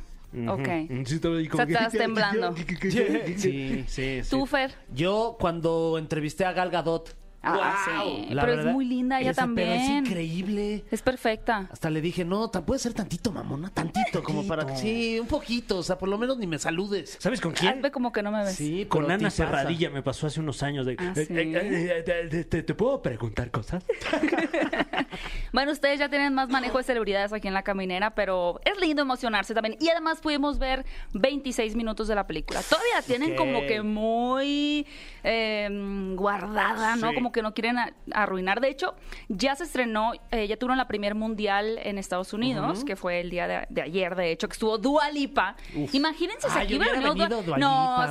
Speaker 9: Ok.
Speaker 2: Sí, estaba ahí como
Speaker 9: O sea, estabas temblando.
Speaker 2: Sí,
Speaker 3: Sí.
Speaker 2: sí, sí.
Speaker 9: ¿Tú, Fer?
Speaker 3: Yo cuando entrevisté a Gal Gadot...
Speaker 9: Ah,
Speaker 3: ¡guau!
Speaker 9: sí.
Speaker 3: La
Speaker 9: Pero
Speaker 3: verdad,
Speaker 9: es muy linda ella
Speaker 3: esa perra Es
Speaker 9: también.
Speaker 3: increíble.
Speaker 9: Es perfecta.
Speaker 3: Hasta le dije, no, puede ser tantito, mamona, tantito, como para... Sí, un poquito, o sea, por lo menos ni me saludes.
Speaker 2: ¿Sabes con quién?
Speaker 9: Hazme como que no me ves.
Speaker 3: Sí,
Speaker 2: Con
Speaker 3: pero
Speaker 2: Ana
Speaker 3: tipaza.
Speaker 2: Serradilla me pasó hace unos años. De,
Speaker 9: Ah,
Speaker 2: eh,
Speaker 9: ¿sí?
Speaker 2: eh, eh, eh, te, puedo preguntar cosas?
Speaker 9: Bueno, ustedes ya tienen más manejo de celebridades aquí en la caminera, pero es lindo emocionarse también. Y además pudimos ver 26 minutos de la película. Todavía tienen como que muy eh, guardada, ¿no?
Speaker 2: Sí.
Speaker 9: Como que no quieren a- arruinar. De hecho, ya se estrenó, eh, ya tuvieron la primer mundial en Estados Unidos, que fue el día de, de ayer, de hecho, que estuvo Dua Lipa. Imagínense si
Speaker 3: Ay,
Speaker 9: aquí venido
Speaker 3: venido Dua
Speaker 9: No,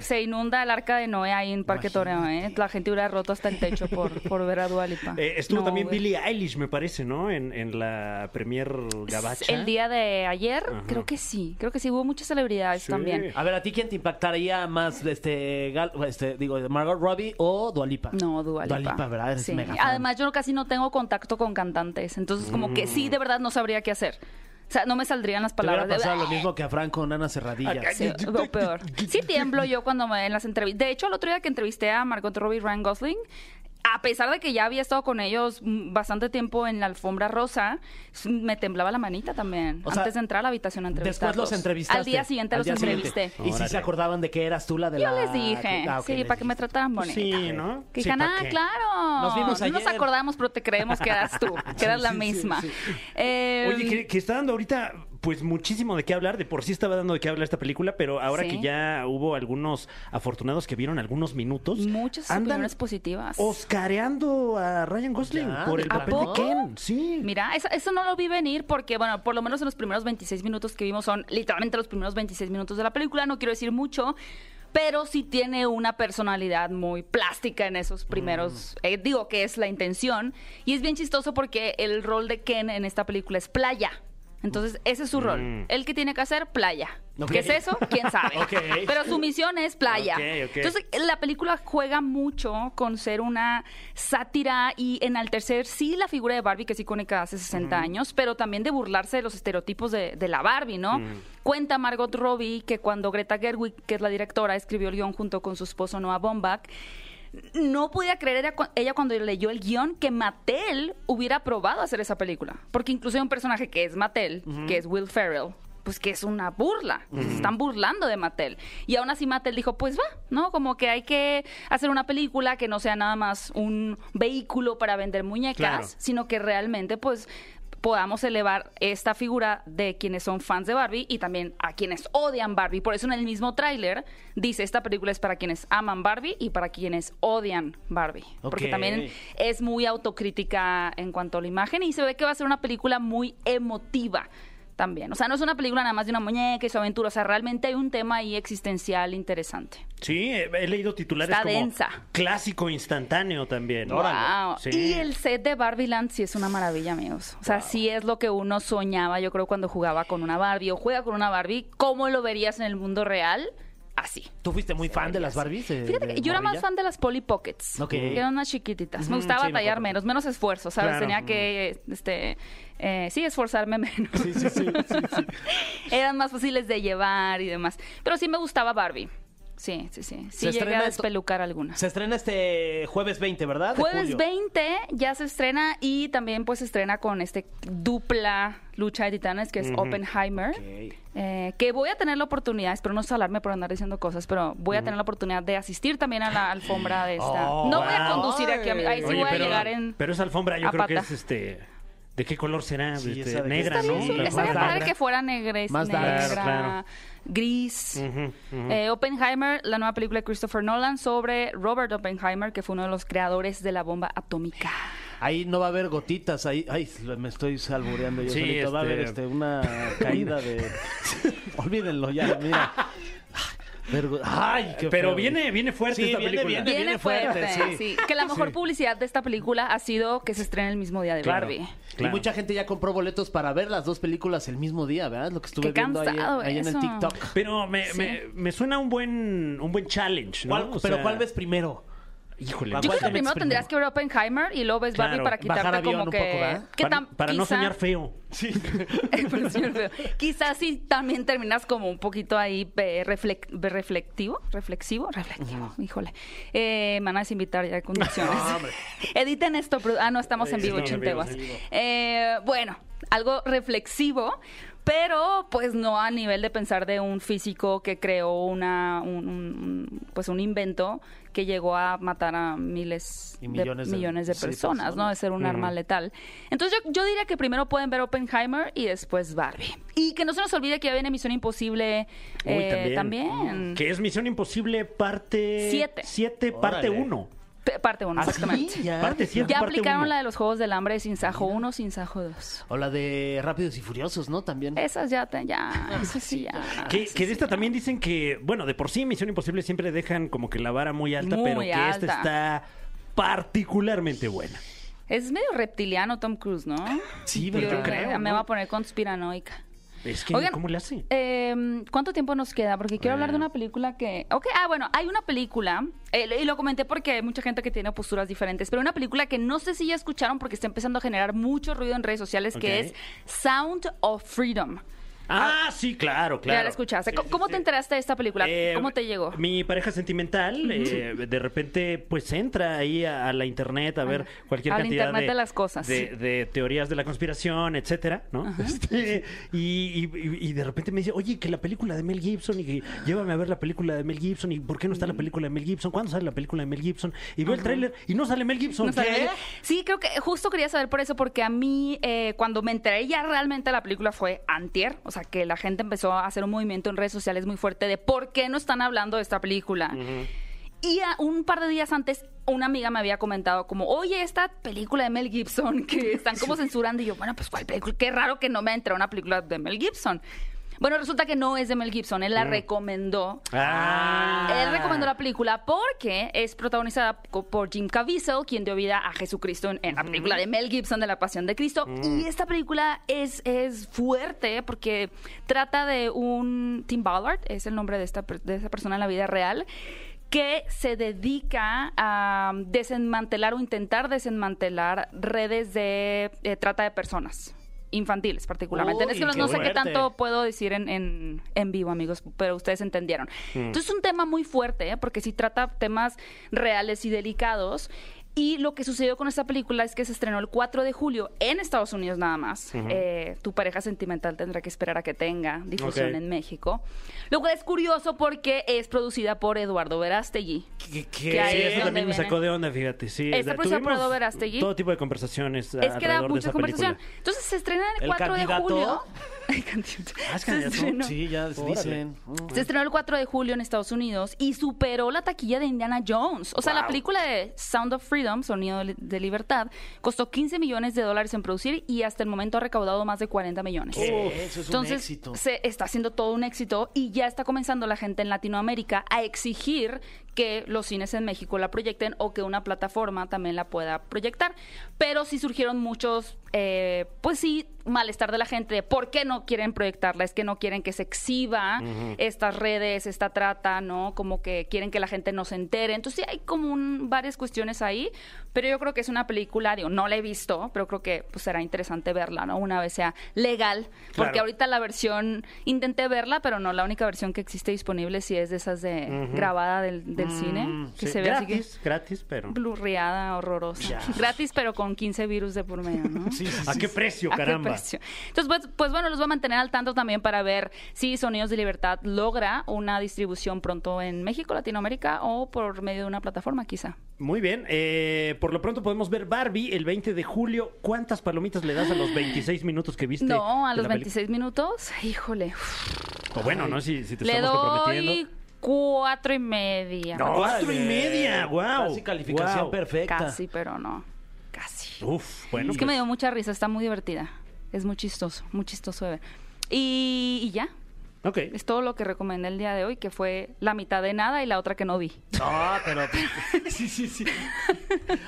Speaker 9: se, inunda el arca de Noé ahí en Parque Toreo, ¿eh? La gente hubiera roto hasta el techo por, por ver a Dua Lipa.
Speaker 2: Eh, estuvo
Speaker 9: No,
Speaker 2: también
Speaker 9: güey.
Speaker 2: Billie Eilish, me parece, ¿no? En, en la premier gabacha.
Speaker 9: El día de ayer,
Speaker 2: Ajá.
Speaker 9: creo que sí. Creo que sí, hubo muchas celebridades
Speaker 2: Sí.
Speaker 9: también.
Speaker 3: A ver, ¿a ti quién te impactaría más, este, Gal- este digo, Margot Robbie o Dualipa?
Speaker 9: No, Dua Además, yo casi no tengo contacto con cantantes. Entonces, como que
Speaker 2: Mm.
Speaker 9: sí, de verdad no sabría qué hacer. O sea, no me saldrían las
Speaker 3: Te hubiera
Speaker 9: palabras. de-
Speaker 3: pasado lo mismo que a Fran con Ana Serradilla.
Speaker 9: Sí, o peor. Sí tiemblo yo cuando me en las entrevistas. De hecho, el otro día que entrevisté a Margot Robbie y Ryan Gosling, a pesar de que ya había estado con ellos mm, bastante tiempo en la alfombra rosa, me temblaba la manita también
Speaker 3: O sea,
Speaker 9: antes de entrar a la habitación a entrevistarlos.
Speaker 3: Después los entrevistaste.
Speaker 9: Al día siguiente
Speaker 3: Al
Speaker 9: los
Speaker 3: día siguiente.
Speaker 9: entrevisté.
Speaker 3: Y si se acordaban de que eras tú la de
Speaker 9: Yo
Speaker 3: la...
Speaker 9: les dije,
Speaker 3: Ah,
Speaker 9: sí,
Speaker 3: les
Speaker 9: para que me trataran bonita.
Speaker 2: Sí, ¿no?
Speaker 9: Que
Speaker 2: Sí,
Speaker 9: dijeran,
Speaker 2: ¿pa'
Speaker 9: ah,
Speaker 2: qué?
Speaker 9: claro.
Speaker 3: Nos vimos
Speaker 9: No nos
Speaker 3: ayer.
Speaker 9: acordamos, pero te creemos que eras tú, que eras la
Speaker 3: Sí, sí,
Speaker 9: misma.
Speaker 3: sí.
Speaker 9: Eh,
Speaker 2: Oye, que, que está dando ahorita, pues muchísimo de qué hablar. De por sí estaba dando de qué hablar esta película, pero ahora
Speaker 9: Sí.
Speaker 2: que ya hubo algunos afortunados que vieron algunos minutos,
Speaker 9: Muchas
Speaker 2: andan
Speaker 9: opiniones positivas.
Speaker 2: oscareando a Ryan Gosling
Speaker 3: Ya,
Speaker 2: por el
Speaker 9: ¿a
Speaker 2: papel de? Ken. Sí.
Speaker 9: Mira, eso, eso no lo vi venir porque, bueno, por lo menos en los primeros 26 minutos que vimos son literalmente los primeros 26 minutos de la película, no quiero decir mucho, pero sí tiene una personalidad muy plástica en esos primeros,
Speaker 2: Mm.
Speaker 9: eh, digo que es la intención, y es bien chistoso porque el rol de Ken en esta película es playa. Entonces, ese es su rol.
Speaker 2: Mm.
Speaker 9: El que tiene que hacer, playa. ¿Qué es eso? ¿Quién sabe? Pero su misión es playa. Entonces, la película juega mucho con ser una sátira y enaltecer, sí, la figura de Barbie, que es icónica hace 60 años, pero también de burlarse de los estereotipos de, de la Barbie, ¿no? Cuenta Margot Robbie que cuando Greta Gerwig, que es la directora, escribió el guion junto con su esposo Noah Baumbach, no podía creer ella, cu- ella cuando leyó el guion que Mattel hubiera probado hacer esa película. Porque incluso hay un personaje que es Mattel, que es Will Ferrell, pues que es una burla, se están burlando de Mattel. Y aún así Mattel dijo, pues va, ¿no? Como que hay que hacer una película que no sea nada más un vehículo para vender muñecas,
Speaker 2: Claro.
Speaker 9: sino que realmente pues podamos elevar esta figura de quienes son fans de Barbie y también a quienes odian Barbie. Por eso en el mismo tráiler dice, esta película es para quienes aman Barbie y para quienes odian Barbie. Porque también es muy autocrítica en cuanto a la imagen y se ve que va a ser una película muy emotiva también. O sea, no es una película nada más de una muñeca y su aventura. O sea, realmente hay un tema ahí existencial interesante.
Speaker 2: Sí, he he leído titulares
Speaker 9: Está
Speaker 2: como
Speaker 9: densa.
Speaker 2: clásico instantáneo también.
Speaker 9: Wow.
Speaker 2: Sí.
Speaker 9: Y el set de Barbie Land sí es una maravilla, amigos. O sea, sí es lo que uno soñaba, yo creo, cuando jugaba con una Barbie o juega con una Barbie. ¿Cómo lo verías en el mundo real? Así.
Speaker 3: ¿Tú fuiste muy fan de las Barbies?
Speaker 9: Fíjate
Speaker 3: de
Speaker 9: que yo era más
Speaker 3: morrilla?
Speaker 9: fan de las Polly Pockets.
Speaker 3: Ok.
Speaker 9: Que eran unas chiquititas. Me gustaba
Speaker 3: sí, me
Speaker 9: batallar
Speaker 3: acuerdo.
Speaker 9: menos, menos esfuerzo, ¿sabes?
Speaker 2: Claro.
Speaker 9: Tenía que, este, eh, sí, esforzarme menos.
Speaker 3: Sí, sí, sí, sí, sí.
Speaker 9: Eran más fáciles de llevar y demás. Pero sí me gustaba Barbie. Sí, sí, sí. Sí
Speaker 3: Se
Speaker 9: llegué
Speaker 3: estrena
Speaker 9: a despelucar algunas.
Speaker 3: Se estrena este jueves 20, ¿verdad? De
Speaker 9: Jueves
Speaker 3: julio.
Speaker 9: 20 ya se estrena y también pues se estrena con este dupla lucha de titanes que es Oppenheimer.
Speaker 3: Ok.
Speaker 9: eh, que voy a tener la oportunidad, espero no salarme por andar diciendo cosas, pero voy a tener la oportunidad de asistir también a la alfombra de esta.
Speaker 3: Oh,
Speaker 9: no voy a
Speaker 2: wow.
Speaker 9: conducir aquí, a mi- ahí sí
Speaker 2: Oye,
Speaker 9: voy a
Speaker 2: pero,
Speaker 9: llegar en...
Speaker 2: pero esa alfombra yo
Speaker 9: a
Speaker 2: creo que
Speaker 9: pata.
Speaker 2: es este. ¿De qué color será?
Speaker 3: Sí,
Speaker 2: Este, negra, ¿no? La
Speaker 9: Estaría padre que fuera negre,
Speaker 3: Más
Speaker 9: negra,
Speaker 2: Claro, claro.
Speaker 9: gris. Eh, Oppenheimer, la nueva película de Christopher Nolan sobre Robert Oppenheimer, que fue uno de los creadores de la bomba atómica.
Speaker 3: Ahí no va a haber gotitas, ahí, ay, me estoy salbureando yo
Speaker 2: Sí,
Speaker 3: solito. Va a haber
Speaker 2: este-
Speaker 3: este, una caída de... Olvídenlo ya, mira. Vergo- Ay, qué
Speaker 2: Pero
Speaker 3: feo.
Speaker 2: viene, viene fuerte
Speaker 3: Sí,
Speaker 2: esta
Speaker 3: viene,
Speaker 2: película.
Speaker 3: viene.
Speaker 9: Viene fuerte,
Speaker 3: fuerte,
Speaker 9: sí.
Speaker 3: sí.
Speaker 9: Que la mejor publicidad de esta película ha sido que se estrena el mismo día de
Speaker 2: Claro.
Speaker 9: Barbie.
Speaker 2: Claro.
Speaker 3: Y mucha gente ya compró boletos para ver las dos películas el mismo día, ¿verdad? Lo que estuve
Speaker 9: Qué
Speaker 3: viendo ahí,
Speaker 9: cansado
Speaker 3: ahí en el
Speaker 9: eso.
Speaker 3: TikTok.
Speaker 2: Pero me,
Speaker 9: Sí.
Speaker 2: me, me suena un buen, un buen challenge, ¿no?
Speaker 3: ¿Cuál-
Speaker 2: O
Speaker 3: pero
Speaker 2: sea,
Speaker 3: ¿cuál ves primero?
Speaker 2: Híjole.
Speaker 3: ¿A
Speaker 9: Yo creo que primero tendrías que ver Oppenheimer y luego ves Barbie
Speaker 2: Claro.
Speaker 9: para
Speaker 3: Bajar
Speaker 9: quitarte
Speaker 3: avión
Speaker 9: como
Speaker 3: un
Speaker 9: que...
Speaker 3: poco, ¿verdad?
Speaker 9: que
Speaker 2: para,
Speaker 9: tam-
Speaker 2: para no
Speaker 9: quizá-
Speaker 2: soñar feo.
Speaker 9: Pero señor feo. Quizás sí también terminas como un poquito ahí eh, reflec- reflectivo, reflexivo, reflectivo, híjole. Eh, me van a desinvitar ya de condiciones. Editen esto, produ- ah, no, estamos en
Speaker 2: Sí,
Speaker 9: vivo,
Speaker 2: estamos en vivo,
Speaker 9: chinteguas.
Speaker 2: en vivo.
Speaker 9: Eh, bueno, algo reflexivo, pero pues no a nivel de pensar de un físico que creó una, un, un- un- pues un invento que llegó a matar a miles
Speaker 3: Y millones de-
Speaker 9: millones de personas, ¿no? De ser un arma letal. Entonces yo, yo diría que primero pueden ver Oppenheimer y después Barbie. Y que no se nos olvide que ya viene Misión Imposible
Speaker 2: Uy,
Speaker 9: eh,
Speaker 2: también.
Speaker 9: también.
Speaker 2: Que es Misión Imposible parte...
Speaker 9: Siete.
Speaker 2: 7, parte
Speaker 3: Órale.
Speaker 2: 1.
Speaker 9: Parte 1,
Speaker 3: ¿Ah, sí?
Speaker 9: exactamente.
Speaker 3: ¿Ya?
Speaker 2: Parte 7,
Speaker 9: Ya
Speaker 2: parte
Speaker 9: aplicaron
Speaker 2: uno.
Speaker 9: la de los Juegos del Hambre sin Sajo 1, sin Sajo 2.
Speaker 3: O la de Rápidos y Furiosos, ¿no? También.
Speaker 9: Esas ya, te- ya, eso sí, ya.
Speaker 2: Que,
Speaker 9: eso
Speaker 2: que de
Speaker 9: sí,
Speaker 2: esta
Speaker 9: ya.
Speaker 2: también dicen que, bueno, de por sí Misión Imposible siempre dejan como que la vara muy alta,
Speaker 9: Muy
Speaker 2: pero que esta está particularmente buena.
Speaker 9: Es medio reptiliano Tom Cruise, ¿no?
Speaker 3: Sí, pero yo creo,
Speaker 9: Me
Speaker 3: ¿no?
Speaker 9: va a poner conspiranoica.
Speaker 2: Es que,
Speaker 9: Oigan,
Speaker 2: ¿cómo le hace?
Speaker 9: Eh, ¿Cuánto tiempo nos queda? Porque quiero hablar de una película que... Ok, ah, bueno, hay una película, eh, y lo comenté porque hay mucha gente que tiene posturas diferentes, pero una película que no sé si ya escucharon porque está empezando a generar mucho ruido en redes sociales, que es Sound of Freedom.
Speaker 2: Ah, sí, claro, claro.
Speaker 9: Ya la escuchaste.
Speaker 2: Sí,
Speaker 9: ¿Cómo
Speaker 2: sí,
Speaker 9: cómo
Speaker 2: sí.
Speaker 9: te enteraste de esta película?
Speaker 2: Eh,
Speaker 9: ¿Cómo te llegó?
Speaker 2: Mi pareja sentimental, eh, de repente, pues entra ahí a, a la internet a ver cualquier
Speaker 9: al
Speaker 2: cantidad
Speaker 9: internet
Speaker 2: de,
Speaker 9: de las cosas.
Speaker 2: de, de teorías de la conspiración, etcétera, ¿no? Este, y, y- y de repente me dice, oye, que la película de Mel Gibson y que llévame a ver la película de Mel Gibson y ¿por qué no está la película de Mel Gibson? ¿Cuándo sale la película de Mel Gibson? Y veo el tráiler y no sale Mel Gibson.
Speaker 9: Sí, creo que justo quería saber por eso, porque a mí, eh, cuando me enteré ya realmente la película fue antier, o sea, que la gente empezó a hacer un movimiento en redes sociales muy fuerte de por qué no están hablando de esta película. Y a- un par de días antes, una amiga me había comentado como, oye, esta película de Mel Gibson que están como censurando. Y yo, bueno, pues ¿cuál película? Qué raro que no me entró una película de Mel Gibson. Bueno, resulta que no es de Mel Gibson, él la recomendó.
Speaker 2: Ah.
Speaker 9: Él recomendó la película porque es protagonizada por Jim Caviezel, quien dio vida a Jesucristo en, la película de Mel Gibson de La Pasión de Cristo. Y esta película es, es fuerte porque trata de un Tim Ballard, es el nombre de, esta, de esa persona en la vida real, que se dedica a desmantelar o intentar desmantelar redes de eh, trata de personas. Infantiles, particularmente.
Speaker 3: Uy,
Speaker 9: es que no, sé qué tanto puedo decir en, en, en vivo, amigos, pero ustedes entendieron. Entonces es un tema muy fuerte, ¿eh? porque sí trata temas reales y delicados. Y lo que sucedió con esta película es que se estrenó el 4 de julio en Estados Unidos nada más. Eh, tu pareja sentimental tendrá que esperar a que tenga difusión en México. Lo cual es curioso porque es producida por Eduardo Verástegui.
Speaker 3: ¿Qué?
Speaker 9: Que ahí
Speaker 2: Sí,
Speaker 9: es
Speaker 2: eso
Speaker 9: donde
Speaker 2: también me sacó de onda, fíjate. Sí,
Speaker 9: Está
Speaker 2: Da-
Speaker 9: producida por
Speaker 2: tuvimos
Speaker 9: Edo Verástegui.
Speaker 2: Todo tipo de conversaciones
Speaker 9: Es que mucha conversación.
Speaker 2: película.
Speaker 9: Entonces se estrena el
Speaker 3: ¿El
Speaker 9: 4 de julio.
Speaker 2: Ah, ¿es
Speaker 9: Se estrenó-
Speaker 3: Sí, ya
Speaker 2: Órale.
Speaker 3: dicen. Mm.
Speaker 9: Se estrenó el 4 de julio en Estados Unidos y superó la taquilla de Indiana Jones. O sea, la película de Sound of Freedom, Sonido de Libertad, costó 15 millones de dólares en producir y hasta el momento ha recaudado más de 40 millones.
Speaker 3: Eso es un
Speaker 9: Entonces,
Speaker 3: éxito.
Speaker 9: se está haciendo todo un éxito y ya está comenzando la gente en Latinoamérica a exigir que los cines en México la proyecten o que una plataforma también la pueda proyectar. Pero sí surgieron muchos, eh, pues sí, malestar de la gente de por qué no quieren proyectarla, es que no quieren que se exhiba estas redes, esta trata, ¿no? Como que quieren que la gente no se entere. Entonces sí hay como un- varias cuestiones ahí, pero yo creo que es una película, digo, no la he visto, pero creo que pues, será interesante verla, ¿no? Una vez sea legal, porque
Speaker 2: Claro.
Speaker 9: ahorita la versión, intenté verla, pero no, la única versión que existe disponible sí es de esas de grabada del, del cine, que
Speaker 2: Sí,
Speaker 9: se ve así que
Speaker 2: gratis, gratis, pero...
Speaker 9: blurreada, horrorosa. Gratis, pero con 15 virus de por medio, ¿no?
Speaker 2: ¿A qué precio,
Speaker 9: ¿A qué
Speaker 2: caramba?
Speaker 9: precio? Entonces, pues, pues bueno, los voy a mantener al tanto también para ver si Sonidos de Libertad logra una distribución pronto en México, Latinoamérica o por medio de una plataforma quizá.
Speaker 2: Muy bien, eh, por lo pronto podemos ver Barbie el 20 de julio. ¿Cuántas palomitas le das a los 26 minutos que viste?
Speaker 9: No, a los
Speaker 2: la peli-
Speaker 9: 26 minutos, híjole.
Speaker 2: O bueno, ¿no? Si, si te
Speaker 9: Le
Speaker 2: estamos
Speaker 9: doy
Speaker 2: comprometiendo.
Speaker 9: cuatro y media.
Speaker 2: No, cuatro y media, wow.
Speaker 3: Casi calificación perfecta.
Speaker 9: Casi, pero no.
Speaker 2: Uf, bueno.
Speaker 9: es que me
Speaker 2: pues,
Speaker 9: dio mucha risa, está muy divertida. Es muy chistoso, muy chistoso de ver. Y, y ya,
Speaker 2: Ok.
Speaker 9: es todo lo que recomendé el día de hoy, que fue la mitad de nada y la otra que no vi.
Speaker 3: No, pero. sí, sí, sí.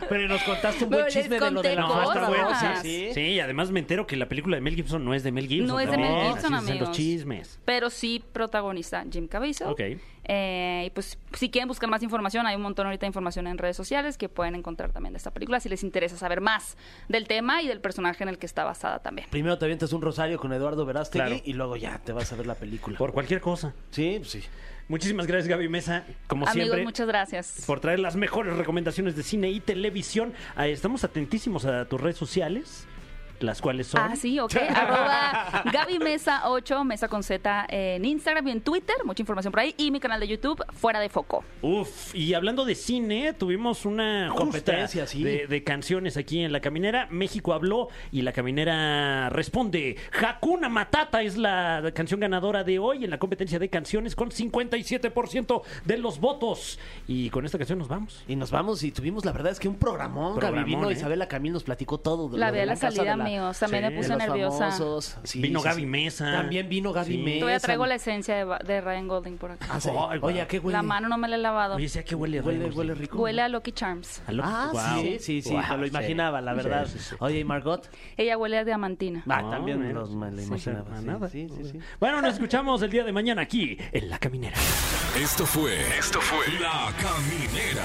Speaker 3: Pero nos contaste un buen
Speaker 9: Pero les
Speaker 3: chisme de lo de la
Speaker 2: No, está
Speaker 9: cosas.
Speaker 2: bueno,
Speaker 9: cosas.
Speaker 2: sí,
Speaker 3: sí.
Speaker 2: sí. y además me entero que la película de Mel Gibson no es de Mel Gibson.
Speaker 9: No es de Mel Gibson,
Speaker 2: así
Speaker 9: amigos.
Speaker 2: chismes.
Speaker 9: Pero sí protagonista Jim Caviezel.
Speaker 2: Ok.
Speaker 9: Eh, y pues si quieren buscar más información, hay un montón ahorita de información en redes sociales que pueden encontrar también de esta película si les interesa saber más del tema y del personaje en el que está basada también.
Speaker 3: Primero te avientas un rosario con Eduardo Verástegui
Speaker 2: Claro.
Speaker 3: y luego ya te vas a ver la película.
Speaker 2: Por cualquier cosa.
Speaker 3: Sí, pues sí.
Speaker 2: Muchísimas gracias, Gaby Mesa. Como
Speaker 9: Amigos,
Speaker 2: siempre.
Speaker 9: muchas gracias.
Speaker 2: por traer las mejores recomendaciones de cine y televisión. Estamos atentísimos a tus redes sociales, las cuales son...
Speaker 9: Ah, sí, ok. Arroba Gaby Mesa 8, Mesa con Z en Instagram y en Twitter. Mucha información por ahí. Y mi canal de YouTube, Fuera de Foco.
Speaker 2: Uf, y hablando de cine, tuvimos una
Speaker 3: Competencia, sí.
Speaker 2: de, de canciones aquí en La Caminera. México habló y La Caminera responde. Hakuna Matata es la canción ganadora de hoy en la competencia de canciones con 57% de los votos. Y con esta canción nos vamos.
Speaker 3: Y nos vamos y tuvimos, la verdad es que un programón. Gaby
Speaker 2: Programón,
Speaker 3: vino
Speaker 2: ¿eh?
Speaker 3: Isabela Camil nos platicó todo. de
Speaker 9: La vi
Speaker 3: de
Speaker 9: la
Speaker 3: casa
Speaker 9: salida,
Speaker 3: de la-
Speaker 9: amigos. También
Speaker 2: Sí.
Speaker 9: me puse nerviosa.
Speaker 3: famosos. Sí,
Speaker 2: Vino
Speaker 3: sí,
Speaker 2: Gaby. Mesa.
Speaker 3: También vino Gaby
Speaker 2: Sí.
Speaker 3: Mesa.
Speaker 9: Todavía traigo la esencia de, Ryan Golding por acá.
Speaker 3: Ah, Oye,
Speaker 2: guau.
Speaker 3: ¿a qué huele?
Speaker 9: La mano no me la he lavado.
Speaker 2: Oye, ¿sí a qué huele?
Speaker 3: Huele, huele rico.
Speaker 9: Huele a Lucky Charms.
Speaker 2: A lo-
Speaker 3: Ah, sí, sí, sí, me lo
Speaker 2: sí.
Speaker 3: imaginaba, la verdad.
Speaker 2: sí, sí.
Speaker 3: Oye, ¿y Margot?
Speaker 9: Ella huele a diamantina.
Speaker 3: Ah,
Speaker 2: No,
Speaker 3: también me lo imaginaba.
Speaker 2: a
Speaker 3: sí,
Speaker 2: nada.
Speaker 3: Sí, sí, sí.
Speaker 2: Bueno, nos escuchamos el día de mañana aquí en La Caminera.
Speaker 1: Esto fue. Esto fue. La Caminera.